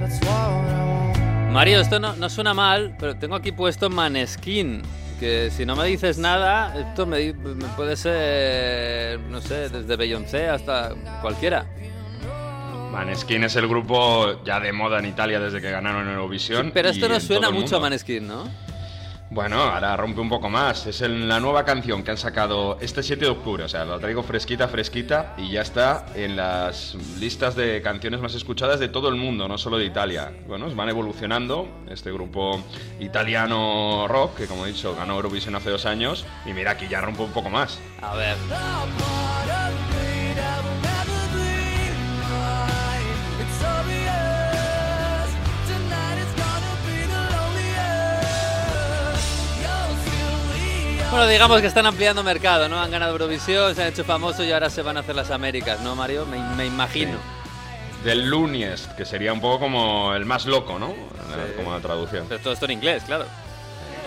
That's what I want. Mario, esto no, no suena mal, pero tengo aquí puesto Maneskin. Que si no me dices nada, esto me, puede ser, no sé, desde Beyoncé hasta cualquiera. Maneskin es el grupo ya de moda en Italia desde que ganaron Eurovisión. Pero esto no en suena mucho a. Maneskin, ¿no? Bueno, ahora rompe un poco más. Es la nueva canción que han sacado este 7 de octubre. O sea, la traigo fresquita, fresquita y ya está en las listas de canciones más escuchadas de todo el mundo, no solo de Italia. Bueno, van evolucionando. Este grupo italiano rock, que como he dicho, ganó Eurovisión hace dos años. Y mira, aquí ya rompe un poco más. A ver. Bueno, digamos que están ampliando mercado, ¿no? Han ganado Eurovisión, se han hecho famosos y ahora se van a hacer las Américas, ¿no, Mario? Me, me imagino. Del Luniest, que sería un poco como el más loco, ¿no? Como la traducción. Pero todo esto en inglés, claro.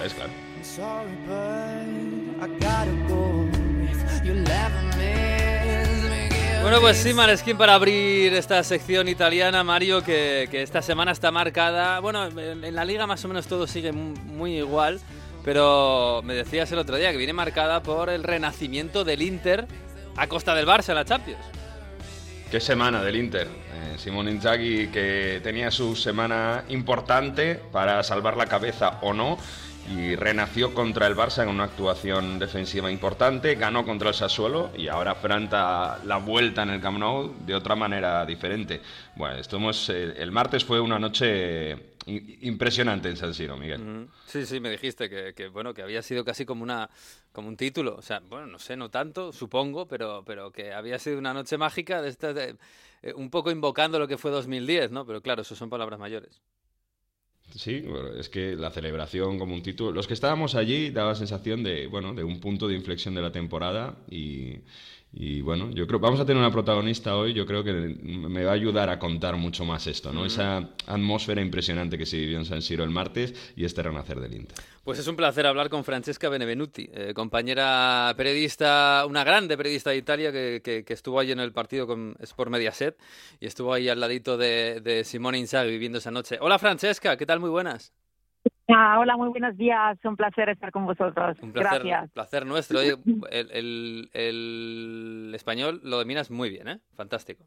Es claro. Sorry, but I gotta go. If you'll ever miss me, give Bueno, pues sí, Maneskin para abrir esta sección italiana, Mario, que, que esta semana está marcada. Bueno, en, en la liga más o menos todo sigue mu- muy igual, pero me decías el otro día que viene marcada por el renacimiento del Inter a costa del Barça en la Champions. Qué semana del Inter. Eh, Simone Inzaghi que tenía su semana importante para salvar la cabeza o no y renació contra el Barça en una actuación defensiva importante, ganó contra el Sassuolo y ahora afronta la vuelta en el Camp Nou de otra manera diferente. Bueno, estuvimos, eh, el martes fue una noche impresionante en San Siro, Miguel. Sí, sí, me dijiste que, que, bueno que había sido casi como una como un título, o sea, bueno, no sé, no tanto, supongo, pero pero que había sido una noche mágica de estas de- eh, un poco invocando lo que fue 2010, ¿no? Pero claro, eso son palabras mayores. Sí, bueno, es que la celebración como un título. Los que estábamos allí daba sensación de, bueno, de un punto de inflexión de la temporada y, y, bueno, yo creo vamos a tener una protagonista hoy. Yo creo que me va a ayudar a contar mucho más esto, ¿no? Esa atmósfera impresionante que se vivió en San Siro el martes y este renacer del Inter. Pues es un placer hablar con Francesca Benevenuti, eh, compañera periodista, una grande periodista de Italia que, que- que estuvo ahí en el partido con Sport Mediaset y estuvo ahí al ladito de, de Simone Inzaghi viviendo esa noche. Hola Francesca, ¿qué tal? Muy buenas. Ah, hola, muy buenos días. Un placer estar con vosotros. Un placer, Gracias. placer nuestro. Oye, el, el- el español lo dominas muy bien, ¿eh? Fantástico.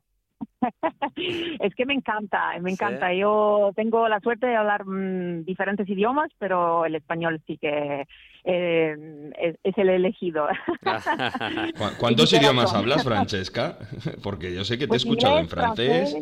es que me encanta, me Sí. encanta. Yo tengo la suerte de hablar mm, diferentes idiomas, pero el español sí que eh, es, es el elegido. ¿Cu- ¿Cuántos idiomas hablas, Francesca? Porque yo sé que te he Pues escuchado en francés.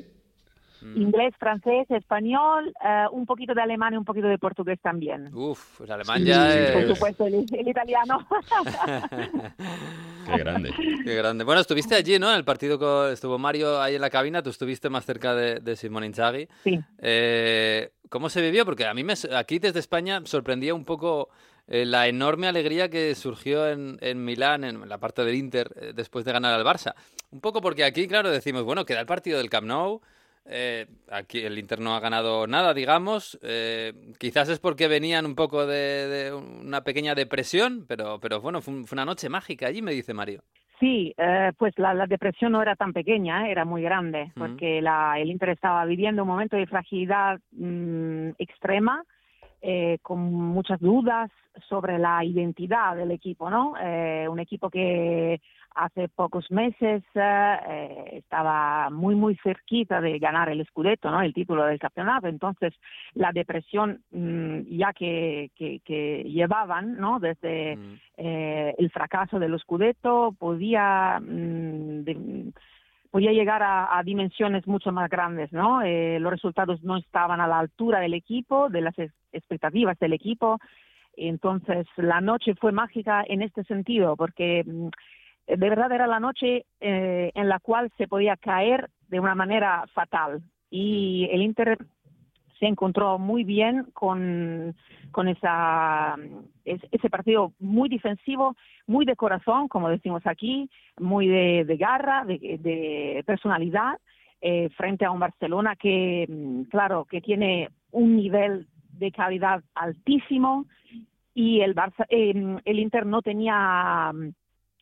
Mm. Inglés, francés, español, eh, un poquito de alemán y un poquito de portugués también. Uf, el alemán ya es... Por supuesto, el, el italiano. Qué grande. Qué grande. Bueno, estuviste allí, ¿no? En el partido estuvo Mario ahí en la cabina, tú estuviste más cerca de, de Simone Inzaghi. Sí. Eh, ¿Cómo se vivió? Porque a mí me, aquí desde España sorprendía un poco eh, la enorme alegría que surgió en, en Milán, en la parte del Inter, eh, después de ganar al Barça. Un poco porque aquí, claro, decimos, bueno, queda el partido del Camp Nou, eh, aquí el Inter no ha ganado nada, digamos. Eh, quizás es porque venían un poco de, de una pequeña depresión, pero, pero bueno, fue, un- fue una noche mágica allí, me dice Mario. Sí, eh, pues la, la depresión no era tan pequeña, eh, era muy grande, porque la, el Inter estaba viviendo un momento de fragilidad mm, extrema, eh, con muchas dudas sobre la identidad del equipo, ¿no? Eh, un equipo que hace pocos meses eh, estaba muy, muy cerquita de ganar el Scudetto, ¿no? El título del campeonato. Entonces, la depresión mm, ya que, que, que llevaban, ¿no? Desde eh, el fracaso del Scudetto podía mm, de- podía llegar a, a dimensiones mucho más grandes, ¿no? Eh, los resultados no estaban a la altura del equipo, de las ex- expectativas del equipo. Entonces, la noche fue mágica en este sentido, porque mm, de verdad era la noche eh, en la cual se podía caer de una manera fatal. Y el Inter se encontró muy bien con, con esa, es- ese partido muy defensivo, muy de corazón, como decimos aquí, muy de, de garra, de, de personalidad, eh, frente a un Barcelona que, mm, claro, que tiene un nivel de calidad altísimo y el Barça, eh, el Inter no tenía mm,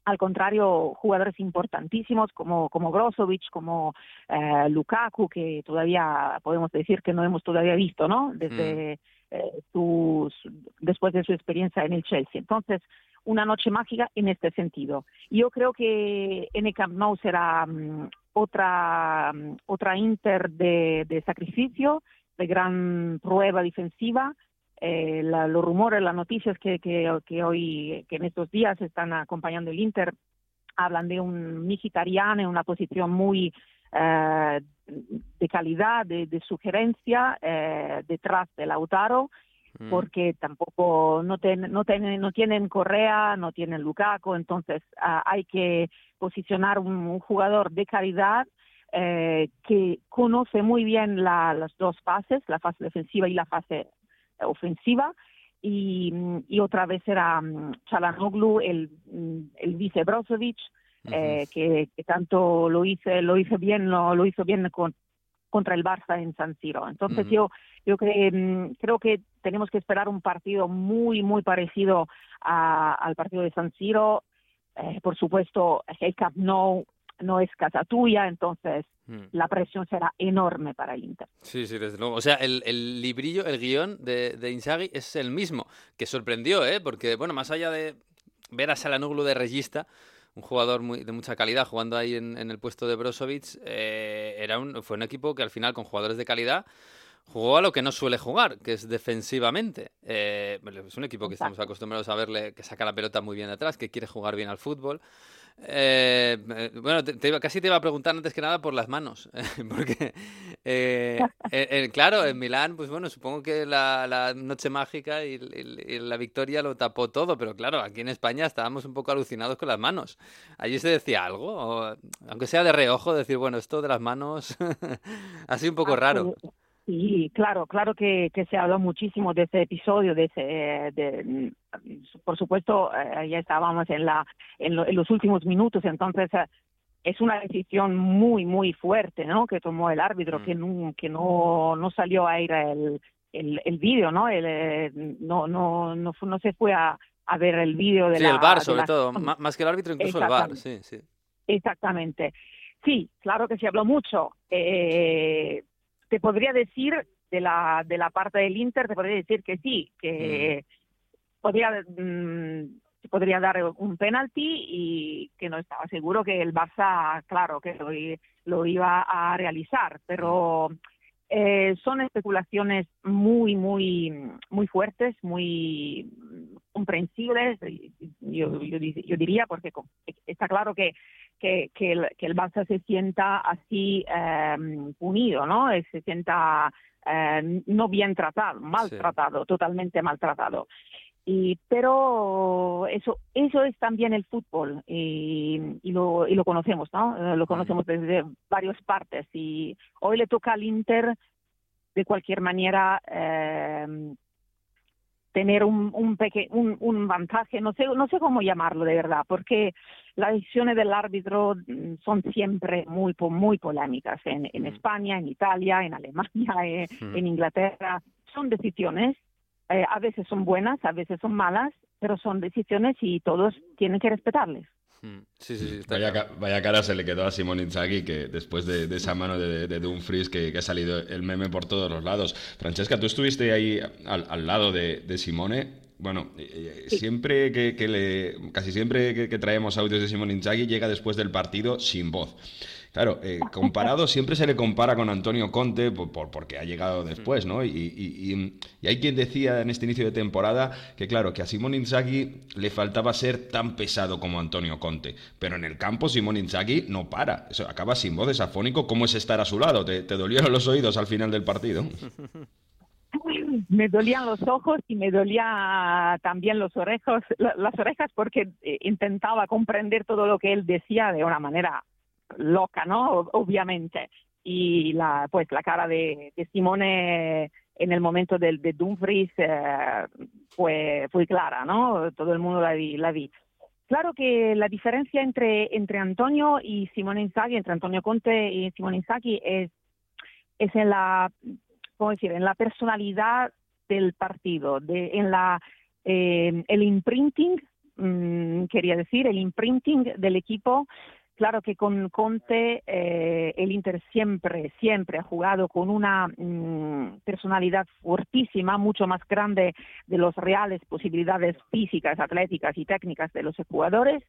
al contrario, jugadores importantísimos como, como Brozovic, como eh, Lukaku, que todavía podemos decir que no hemos todavía visto, ¿no? Desde eh, sus, después de su experiencia en el Chelsea. Entonces, una noche mágica en este sentido. Yo creo que en el Camp Nou será mm, otra, mm, otra Inter de, de sacrificio, de gran prueba defensiva, eh, la- los rumores, las noticias que, que, que hoy, que en estos días están acompañando el Inter, hablan de un Mkhitaryan en una posición muy eh, de calidad, de, de sugerencia eh, detrás de Lautaro, Mm. porque tampoco no, ten- no, tienen, no tienen Correa, no tienen Lukaku, entonces ah, hay que posicionar un, un jugador de calidad eh, que conoce muy bien la- las dos fases, la fase defensiva y la fase ofensiva. Y, y otra vez era mm, Chalanoglu, el, mm, el vice Brozovic, eh, que, que tanto lo hizo, lo hizo bien, lo, lo hizo bien con, contra el Barça en San Siro. Entonces yo, yo cre- mm, creo que tenemos que esperar un partido muy, muy parecido a- al partido de San Siro. Eh, por supuesto, el Camp Nou no es casa tuya, entonces Mm. la presión será enorme para el Inter. Sí, sí, desde luego. O sea, el, el librillo, el guion de, de Inzaghi es el mismo, que sorprendió, ¿eh? Porque, bueno, más allá de ver a Salanoglu de regista, un jugador muy, de mucha calidad jugando ahí en, en el puesto de Brozovic, eh, era un, fue un equipo que al final, con jugadores de calidad, jugó a lo que no suele jugar, que es defensivamente. Eh, es un equipo que estamos acostumbrados a verle que saca la pelota muy bien atrás, que quiere jugar bien al fútbol. Eh, eh, bueno, te, casi te iba a preguntar antes que nada por las manos, porque eh, eh, eh, claro, en Milán, pues bueno, supongo que la, la noche mágica y, y- y la victoria lo tapó todo, pero claro, aquí en España estábamos un poco alucinados con las manos. ¿Allí se decía algo? O, aunque sea de reojo, decir, bueno, esto de las manos ha sido un poco raro. Sí, claro, claro que, que se habló muchísimo de ese episodio, de ese, eh, de, mm, por supuesto, eh, ya estábamos en la, en, lo- en los últimos minutos, entonces eh, es una decisión muy, muy fuerte, ¿no? Que tomó el árbitro, que no, que no, no salió a ir el, el, el vídeo, ¿no? El, eh, no, no, no, no se fue a, a ver el vídeo de Sí, la, el VAR sobre la- todo, má- más que el árbitro, incluso el VAR, sí, sí. Exactamente. Sí, claro que se habló mucho. Eh, te podría decir de la de la parte del Inter, te podría decir que sí, que podría mm, podría dar un penalti y que no estaba seguro que el Barça, claro, que lo, lo iba a realizar, pero eh, son especulaciones muy, muy, muy fuertes, muy comprensibles, yo, yo, yo diría, porque está claro que, que, que, el, que el Barça se sienta así eh, unido, ¿no? Se sienta eh, no bien tratado, maltratado, totalmente maltratado. Y, pero eso, eso es también el fútbol y, y, lo, y lo conocemos, ¿no? Eh, Lo conocemos desde varias partes y hoy le toca al Inter de cualquier manera eh, tener un, un, peque- un, un vantaje, no sé, no sé cómo llamarlo de verdad, porque las decisiones del árbitro mm, son siempre muy, muy polémicas en, en España, en Italia, en Alemania, eh, Mm. en Inglaterra. Son decisiones, eh, a veces son buenas, a veces son malas, pero son decisiones y todos tienen que respetarles. Sí, sí, sí. está Vaya, claro. ca- vaya cara se le quedó a Simón Inzaghi que después de, de esa mano de, de Dumfries que, que ha salido el meme por todos los lados. Francesca, tú estuviste ahí al, al lado de, de Simone. Bueno, eh, eh, siempre que, que le, casi siempre que, que traemos audios de Simón Inzaghi llega después del partido sin voz. Claro, eh, comparado, siempre se le compara con Antonio Conte por, por- porque ha llegado después, ¿no? Y, y- y- y hay quien decía en este inicio de temporada que, claro, que a Simón Inzaghi le faltaba ser tan pesado como Antonio Conte. Pero en el campo Simón Inzaghi no para. Eso, acaba sin voz, es afónico. ¿Cómo es estar a su lado? ¿Te, te dolieron los oídos al final del partido? me dolían los ojos y me dolía también los orejos, la- las orejas porque eh, intentaba comprender todo lo que él decía de una manera loca, ¿no? Obviamente. Y la, pues la cara de, de Simone en el momento del, de Dumfries eh, fue, fue clara, ¿no? Todo el mundo la vi, la vi. Claro que la diferencia entre, entre Antonio y Simone Inzaghi, entre Antonio Conte y Simone Inzaghi es, es en la, ¿cómo decir? En la personalidad del partido, de, en la, eh, el imprinting, mm, quería decir, el imprinting del equipo. Claro que con Conte eh, el Inter siempre, siempre ha jugado con una mm, personalidad fuertísima, mucho más grande de las reales posibilidades físicas, atléticas y técnicas de los jugadores.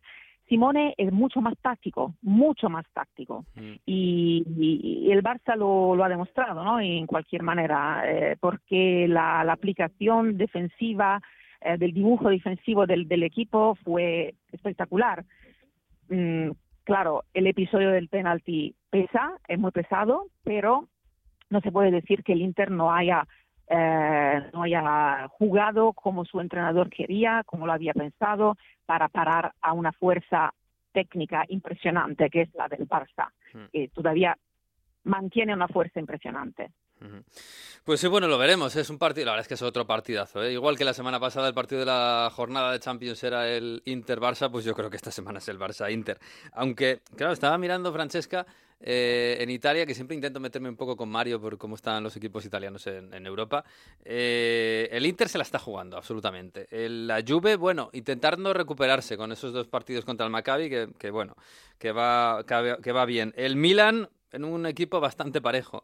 Simone es mucho más táctico, mucho más táctico. Y, y- y el Barça lo, lo ha demostrado, ¿no? En cualquier manera, eh, porque la, la aplicación defensiva eh, del dibujo defensivo del, del equipo fue espectacular. Mm, claro, el episodio del penalti pesa, es muy pesado, pero no se puede decir que el Inter no haya eh, no haya jugado como su entrenador quería, como lo había pensado, para parar a una fuerza técnica impresionante que es la del Barça, que todavía mantiene una fuerza impresionante. Pues sí, bueno, lo veremos. Es un partido, la verdad es que es otro partidazo. ¿eh? Igual que la semana pasada el partido de la jornada de Champions era el Inter-Barça, pues yo creo que esta semana es el Barça-Inter. Aunque, claro, estaba mirando, Francesca, eh, en Italia, que siempre intento meterme un poco con Mario por cómo están los equipos italianos en, Europa. Eh, el Inter se la está jugando, absolutamente. El- la Juve, bueno, intentando recuperarse con esos dos partidos contra el Maccabi, que, bueno, que va- que va bien. El Milan, en un equipo bastante parejo.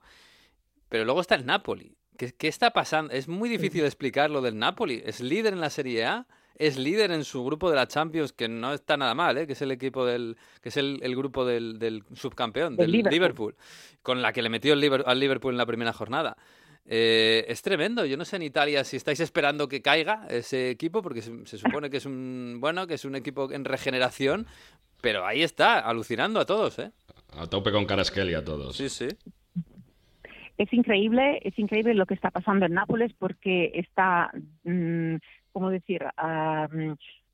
Pero luego está el Napoli. ¿Qué, qué está pasando? Es muy difícil explicar lo del Napoli. Es líder en la Serie A, es líder en su grupo de la Champions, que no está nada mal, ¿eh? que es el equipo del, que es el, el grupo del, del subcampeón, Del del Liverpool. Liverpool. con la que le metió el al Liverpool en la primera jornada. Eh, es tremendo. Yo no sé en Italia si estáis esperando que caiga ese equipo, porque se, se supone que es un bueno, que es un equipo en regeneración, pero ahí está, alucinando a todos, ¿eh? A tope con Caraskelly a todos. Sí, sí. Es increíble, es increíble lo que está pasando en Nápoles porque está, mm, ¿cómo decir?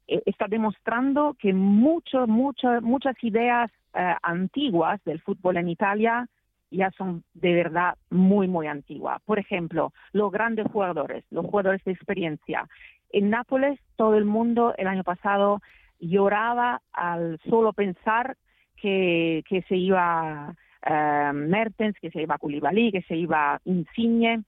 Eh, está demostrando que mucho, mucho, muchas ideas eh, antiguas del fútbol en Italia ya son de verdad muy, muy antiguas. Por ejemplo, los grandes jugadores, los jugadores de experiencia. En Nápoles todo el mundo el año pasado lloraba al solo pensar que, que se iba eh, Mertens, que se iba Koulibaly, que se iba Insigne,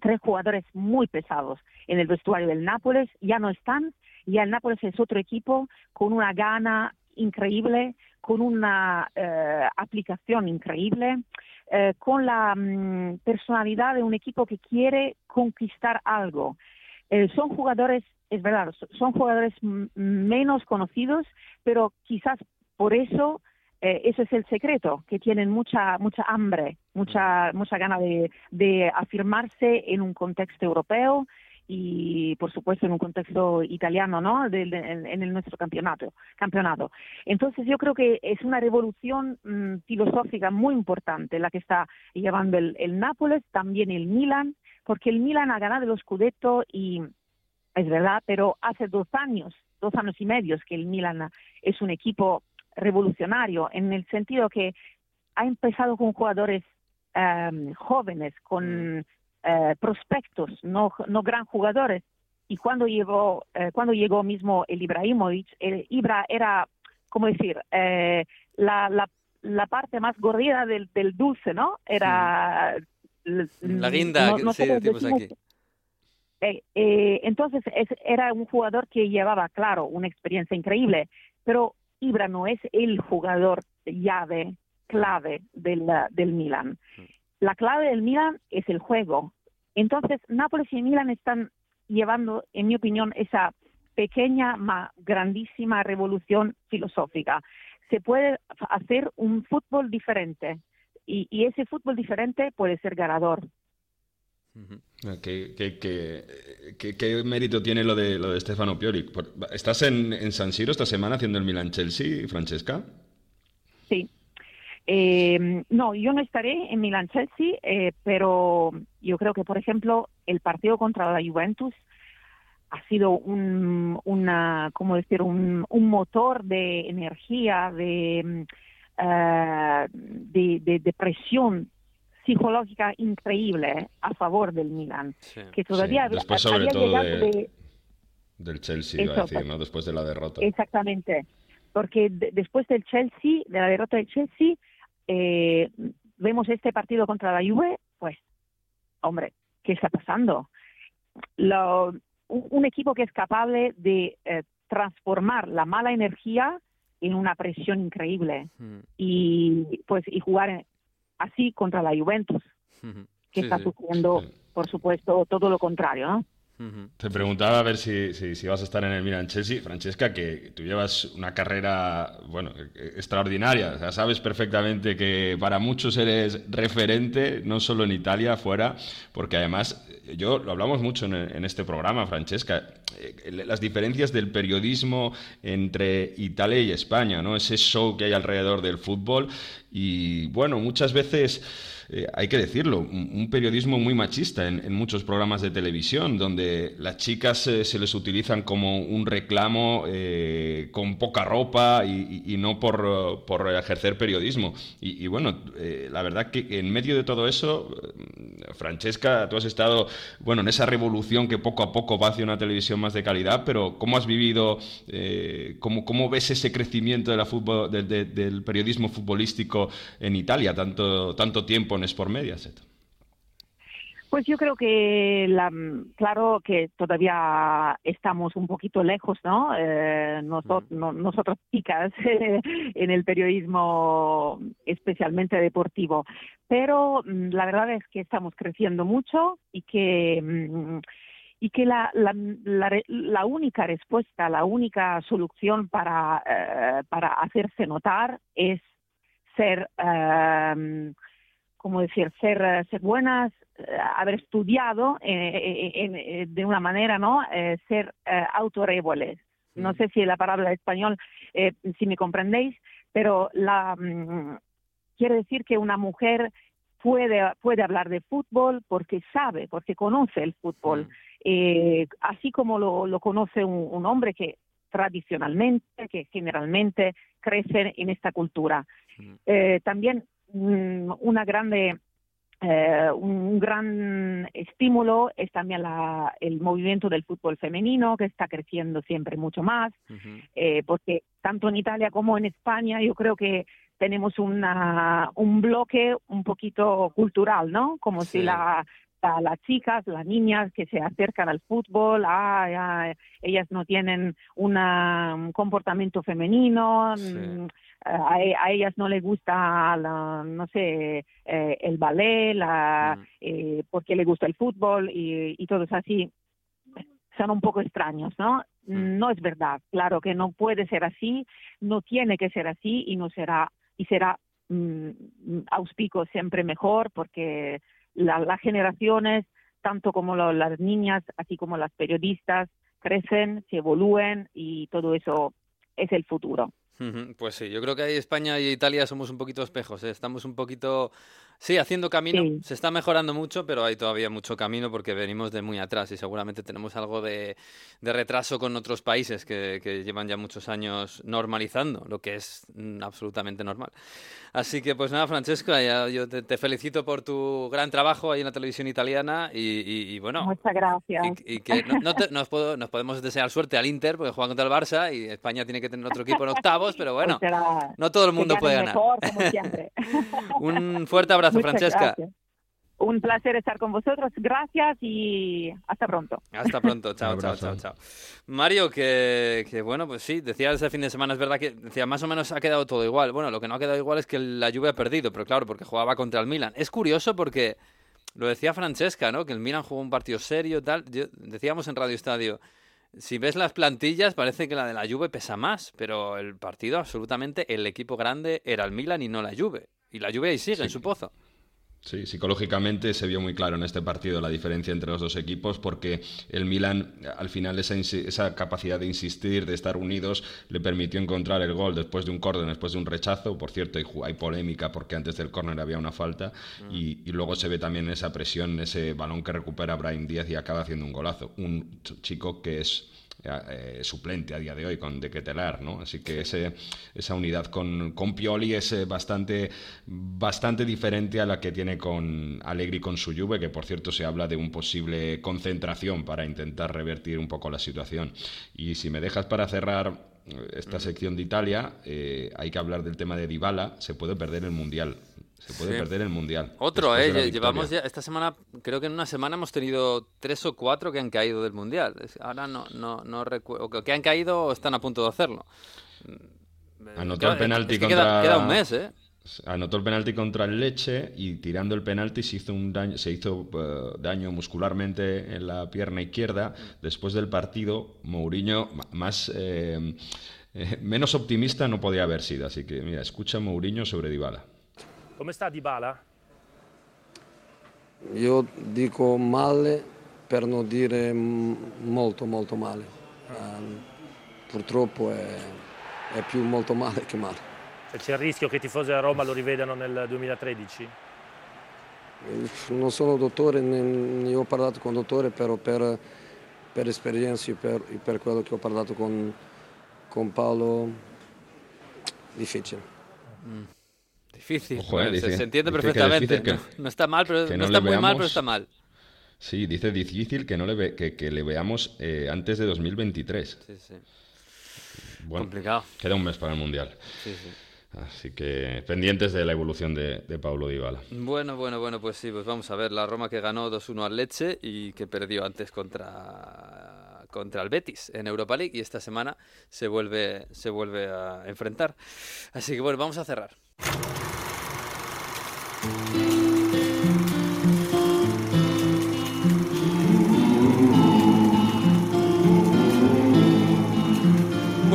tres jugadores muy pesados en el vestuario del Nápoles, ya no están, ya el Nápoles es otro equipo con una gana increíble, con una eh, aplicación increíble, eh, con la mm, personalidad de un equipo que quiere conquistar algo. Eh, son jugadores, es verdad, so- son jugadores menos conocidos, pero quizás por eso eh, eso es el secreto, que tienen mucha mucha hambre, mucha mucha gana de, de afirmarse en un contexto europeo y por supuesto en un contexto italiano, ¿no? De, en, el nuestro campeonato, campeonato. Entonces yo creo que es una revolución mmm, filosófica muy importante la que está llevando el, el Nápoles, también el Milan, porque el Milan ha ganado el Scudetto y es verdad, pero hace dos años, dos años y medio que el Milan es un equipo revolucionario en el sentido que ha empezado con jugadores um, jóvenes, con uh, prospectos, no, no gran jugadores. Y cuando llegó, uh, cuando llegó mismo el Ibrahimovic, el Ibra era, ¿cómo decir?, uh, la, la, la, parte más gordita del, del dulce, ¿no? Era... Sí. La guinda, no, no sí, decimos aquí. Eh, eh, entonces es, era un jugador que llevaba, claro, una experiencia increíble, pero Ibra no es el jugador llave, clave del, del Milan. La clave del Milan es el juego. Entonces, Nápoles y Milan están llevando, en mi opinión, esa pequeña, ma grandísima revolución filosófica. Se puede hacer un fútbol diferente y, y ese fútbol diferente puede ser ganador. ¿Qué, qué, qué, qué, mérito tiene lo de, lo de Stefano Pioli? ¿Estás en, en San Siro esta semana haciendo el Milan-Chelsea, Francesca? Sí. Eh, no, yo no estaré en Milan-Chelsea, eh, pero yo creo que, por ejemplo, el partido contra la Juventus ha sido un, una, ¿cómo decir? Un, un motor de energía, de, uh, de, de, de presión psicológica increíble a favor del Milan, sí, que todavía sí. Después, había, sobre todo llegado de, de, del Chelsea, iba a decir, ¿no? Después de la derrota. Exactamente, porque de, después del Chelsea, de la derrota del Chelsea, eh, vemos este partido contra la Juve, pues, hombre, ¿qué está pasando? Lo, un, un, equipo que es capaz de eh, transformar la mala energía en una presión increíble mm. y pues y jugar así contra la Juventus, que sí, está sufriendo, sí. por supuesto, todo lo contrario, ¿no? Te preguntaba a ver si, si, si, vas a estar en el Milan Chelsea, Francesca, que tú llevas una carrera, bueno, extraordinaria. O sea, sabes perfectamente que para muchos eres referente, no solo en Italia, fuera, porque además, yo lo hablamos mucho en, en este programa, Francesca, eh, las diferencias del periodismo entre Italia y España, ¿no? Ese show que hay alrededor del fútbol y, bueno, muchas veces eh, hay que decirlo, un, periodismo muy machista en, muchos programas de televisión, donde las chicas eh, se les utilizan como un reclamo eh, con poca ropa y, no por, por, ejercer periodismo. Y, bueno, la verdad que en medio de todo eso, Francesca, tú has estado bueno, en esa revolución que poco a poco va hacia una televisión más de calidad, pero ¿cómo has vivido, cómo, cómo, ves ese crecimiento del periodismo futbolístico en Italia, tanto, tanto tiempo en Sport Mediaset? Pues yo creo que, la, claro que todavía estamos un poquito lejos, ¿no? Eh, nosotros, no, nosotros chicas en el periodismo especialmente deportivo, pero la verdad es que estamos creciendo mucho y que y que la, la, la, la, única respuesta, la única solución para, eh, para hacerse notar es ser, eh, ¿cómo decir?, ser, ser buenas, haber estudiado eh, eh, de una manera, ¿no?, eh, ser autorréboles. No sé si la palabra español, si me comprendéis, pero la, mm, quiere decir que una mujer puede, puede hablar de fútbol porque sabe, porque conoce el fútbol, mm. eh, así como lo, lo conoce un, un, hombre que tradicionalmente, que generalmente crece en esta cultura. Mm. Eh, también una grande, eh, un gran estímulo es también la, el movimiento del fútbol femenino, que está creciendo siempre mucho más, uh -huh. porque tanto en Italia como en España yo creo que tenemos una, un bloque un poquito cultural, ¿no? Como sí. si la, la, las chicas, las niñas que se acercan al fútbol, ah, ellas no tienen una, un comportamiento femenino, sí. A, a, ellas no les gusta, la, no sé, eh, el ballet, la, mm. eh, porque les gusta el fútbol y, y todo es así. Son un poco extraños, ¿no? Mm. No es verdad, claro que no puede ser así, no tiene que ser así y no será y será mmm, auspico siempre mejor porque la, las generaciones tanto como lo- las niñas, así como las periodistas, crecen, se evolúen y todo eso es el futuro. Pues sí, yo creo que ahí España y Italia somos un poquito espejos, ¿eh? Estamos un poquito, sí, haciendo camino, Sí. se está mejorando mucho, pero hay todavía mucho camino porque venimos de muy atrás y seguramente tenemos algo de, de retraso con otros países que, que llevan ya muchos años normalizando, lo que es mm, absolutamente normal. Así que pues nada, Francesca, ya yo te, te felicito por tu gran trabajo ahí en la televisión italiana y, y- y bueno, Muchas gracias. y que no, no te- nos, puedo- nos podemos desear suerte al Inter porque juega contra el Barça y España tiene que tener otro equipo en octavos, pero bueno, no todo el mundo puede ganar. mejor, como. Un fuerte abrazo, Muchas Francesca. gracias. Un placer estar con vosotros. Gracias y hasta pronto. Hasta pronto, chao, chao, abrazo. chao, chao. Mario, que, que bueno, pues sí, decía ese fin de semana, es verdad que decía, más o menos ha quedado todo igual. Bueno, lo que no ha quedado igual es que la Juve ha perdido, pero claro, porque jugaba contra el Milan. Es curioso porque lo decía Francesca, ¿no? Que el Milan jugó un partido serio, tal. Yo- decíamos en Radio Estadio, si ves las plantillas parece que la de la Juve pesa más, pero el partido absolutamente, el equipo grande era el Milan y no la Juve. Y la Juve ahí sigue en su pozo. Sí, psicológicamente se vio muy claro en este partido la diferencia entre los dos equipos porque el Milan al final esa, esa capacidad de insistir, de estar unidos, le permitió encontrar el gol después de un córner, después de un rechazo. Por cierto, hay, polémica porque antes del córner había una falta y, y luego se ve también esa presión, ese balón que recupera Brian Díaz y acaba haciendo un golazo. Un ch- chico que es eh, suplente a día de hoy con De Ketelar, ¿no? Así que ese, esa unidad con, con Pioli es eh, bastante, bastante diferente a la que tiene con Allegri con su Juve, que por cierto se habla de un posible concentración para intentar revertir un poco la situación. Y si me dejas para cerrar eh, esta sección de Italia, eh, hay que hablar del tema de Dybala, se puede perder el Mundial. Se puede Sí. perder el Mundial. Otro, ¿eh? Llevamos ya, esta semana, creo que en una semana hemos tenido tres o cuatro que han caído del Mundial. Ahora no, no, no recuerdo, que han caído o están a punto de hacerlo. Anotó Claro, el penalti es que contra... queda, queda un mes, ¿eh? Anotó el penalti contra el Leche y tirando el penalti se hizo, un daño, se hizo eh, daño muscularmente en la pierna izquierda. Después del partido, Mourinho, más, eh, eh, menos optimista no podía haber sido. Así que, mira, escucha Mourinho sobre Dybala. Come sta Dybala? Io dico male per non dire molto molto male. Ehm, purtroppo è, è più molto male che male. Cioè, c'è il rischio che i tifosi della Roma lo rivedano nel 2013? Eh, Non sono dottore, né, né ho parlato con dottore, però per, per esperienza e per, per quello che ho parlato con, con Paolo, difficile. Difícil. Ojo, eh, se, entiende que perfectamente. que- no, está mal, pero no, no está muy mal, pero está mal. Sí, dice difícil que, no le, ve- que, que le veamos eh, antes de 2023. Sí, sí. Bueno, Complicado. Queda un mes para el Mundial. Sí, sí. Así que pendientes de la evolución de, de Paulo Dybala. Bueno, bueno, bueno, pues sí, pues vamos a ver. La Roma que ganó 2-1 al Leche y que perdió antes contra, contra el Betis en Europa League y esta semana se vuelve, se vuelve a enfrentar. Así que bueno, vamos a cerrar.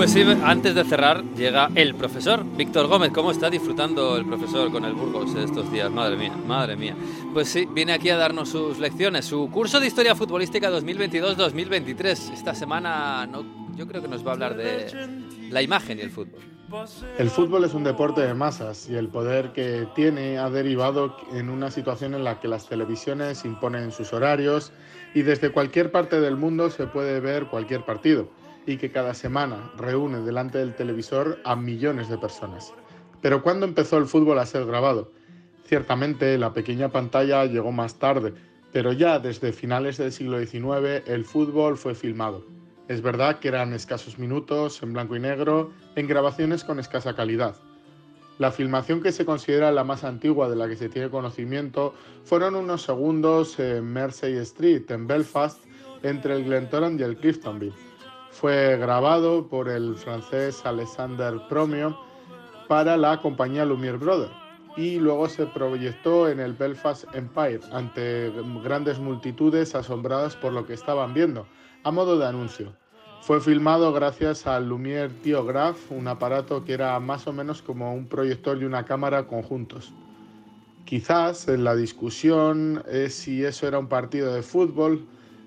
Pues sí, antes de cerrar llega el profesor, Víctor Gómez. ¿Cómo está disfrutando el profesor con el Burgos estos días? Madre mía, madre mía. Pues sí, viene aquí a darnos sus lecciones, su curso de Historia Futbolística 2022-2023. Esta semana no, yo creo que nos va a hablar de la imagen y el fútbol. El fútbol es un deporte de masas y el poder que tiene ha derivado en una situación en la que las televisiones imponen sus horarios y desde cualquier parte del mundo se puede ver cualquier partido y que cada semana reúne delante del televisor a millones de personas. Pero ¿cuándo empezó el fútbol a ser grabado? Ciertamente la pequeña pantalla llegó más tarde, pero ya desde finales del siglo XIX el fútbol fue filmado. Es verdad que eran escasos minutos, en blanco y negro, en grabaciones con escasa calidad. La filmación que se considera la más antigua de la que se tiene conocimiento fueron unos segundos en Mersey Street, en Belfast, entre el Glentoran y el Cliftonville. Fue grabado por el francés Alexander Promio para la compañía Lumière Brothers y luego se proyectó en el Belfast Empire ante grandes multitudes asombradas por lo que estaban viendo, a modo de anuncio. Fue filmado gracias al Lumière Theograph, un aparato que era más o menos como un proyector y una cámara conjuntos. Quizás la discusión es si eso era un partido de fútbol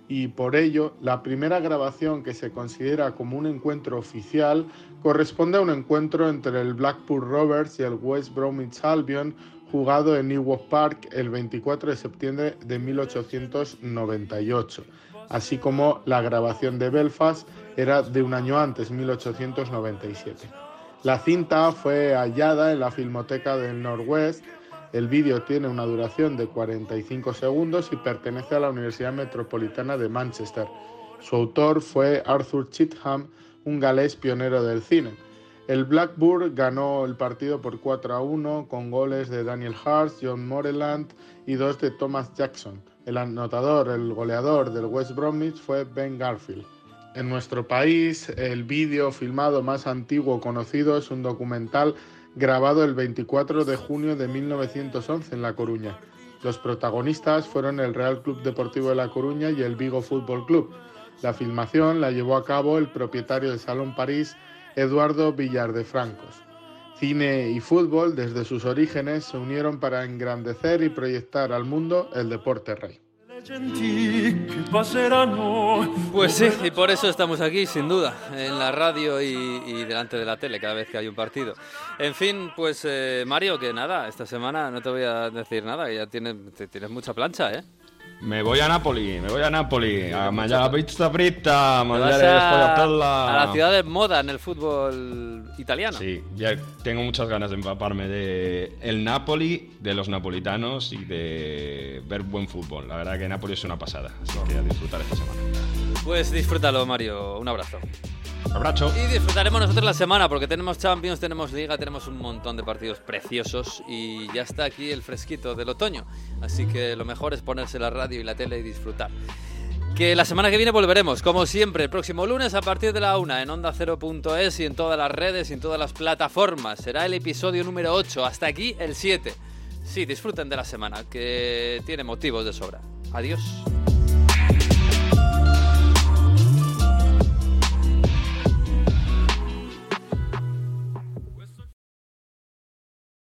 y por ello la primera grabación que se considera como un encuentro oficial corresponde a un encuentro entre el Blackpool Rovers y el West Bromwich Albion jugado en Ewok Park el 24 de septiembre de 1898, así como la grabación de Belfast era de un año antes, 1897. La cinta fue hallada en la Filmoteca del Northwest. El vídeo tiene una duración de 45 segundos y pertenece a la Universidad Metropolitana de Manchester. Su autor fue Arthur Chitham, un galés pionero del cine. El Blackburn ganó el partido por 4 a 1 con goles de Daniel Hart, John Moreland y dos de Thomas Jackson. El anotador, el goleador del West Bromwich fue Ben Garfield. En nuestro país, el vídeo filmado más antiguo conocido es un documental grabado el 24 de junio de 1911 en La Coruña. Los protagonistas fueron el Real Club Deportivo de La Coruña y el Vigo Fútbol Club. La filmación la llevó a cabo el propietario de Salón París, Eduardo Villar de Francos. Cine y fútbol, desde sus orígenes, se unieron para engrandecer y proyectar al mundo el deporte rey. Pues sí, y por eso estamos aquí, sin duda, en la radio y, delante de la tele cada vez que hay un partido. En fin, pues eh, Mario, que nada, esta semana no te voy a decir nada, ya tienes, tienes mucha plancha, ¿eh? Me voy a Napoli, me voy a Napoli, a mangiare la pizza fritta, a a, la ciudad de moda en el fútbol italiano. Sí, ya tengo muchas ganas de empaparme de el Napoli, de los napolitanos y de ver buen fútbol. La verdad que Napoli es una pasada, así que a disfrutar esta semana. Pues disfrútalo, Mario. Un abrazo. Abrazo. Y disfrutaremos nosotros la semana porque tenemos Champions, tenemos Liga, tenemos un montón de partidos preciosos y ya está aquí el fresquito del otoño. Así que lo mejor es ponerse la y la tele y disfrutar. Que la semana que viene volveremos, como siempre, el próximo lunes a partir de la 1 en onda 0.es y en todas las redes y en todas las plataformas. Será el episodio número 8, hasta aquí el 7. Sí, disfruten de la semana, que tiene motivos de sobra. Adiós.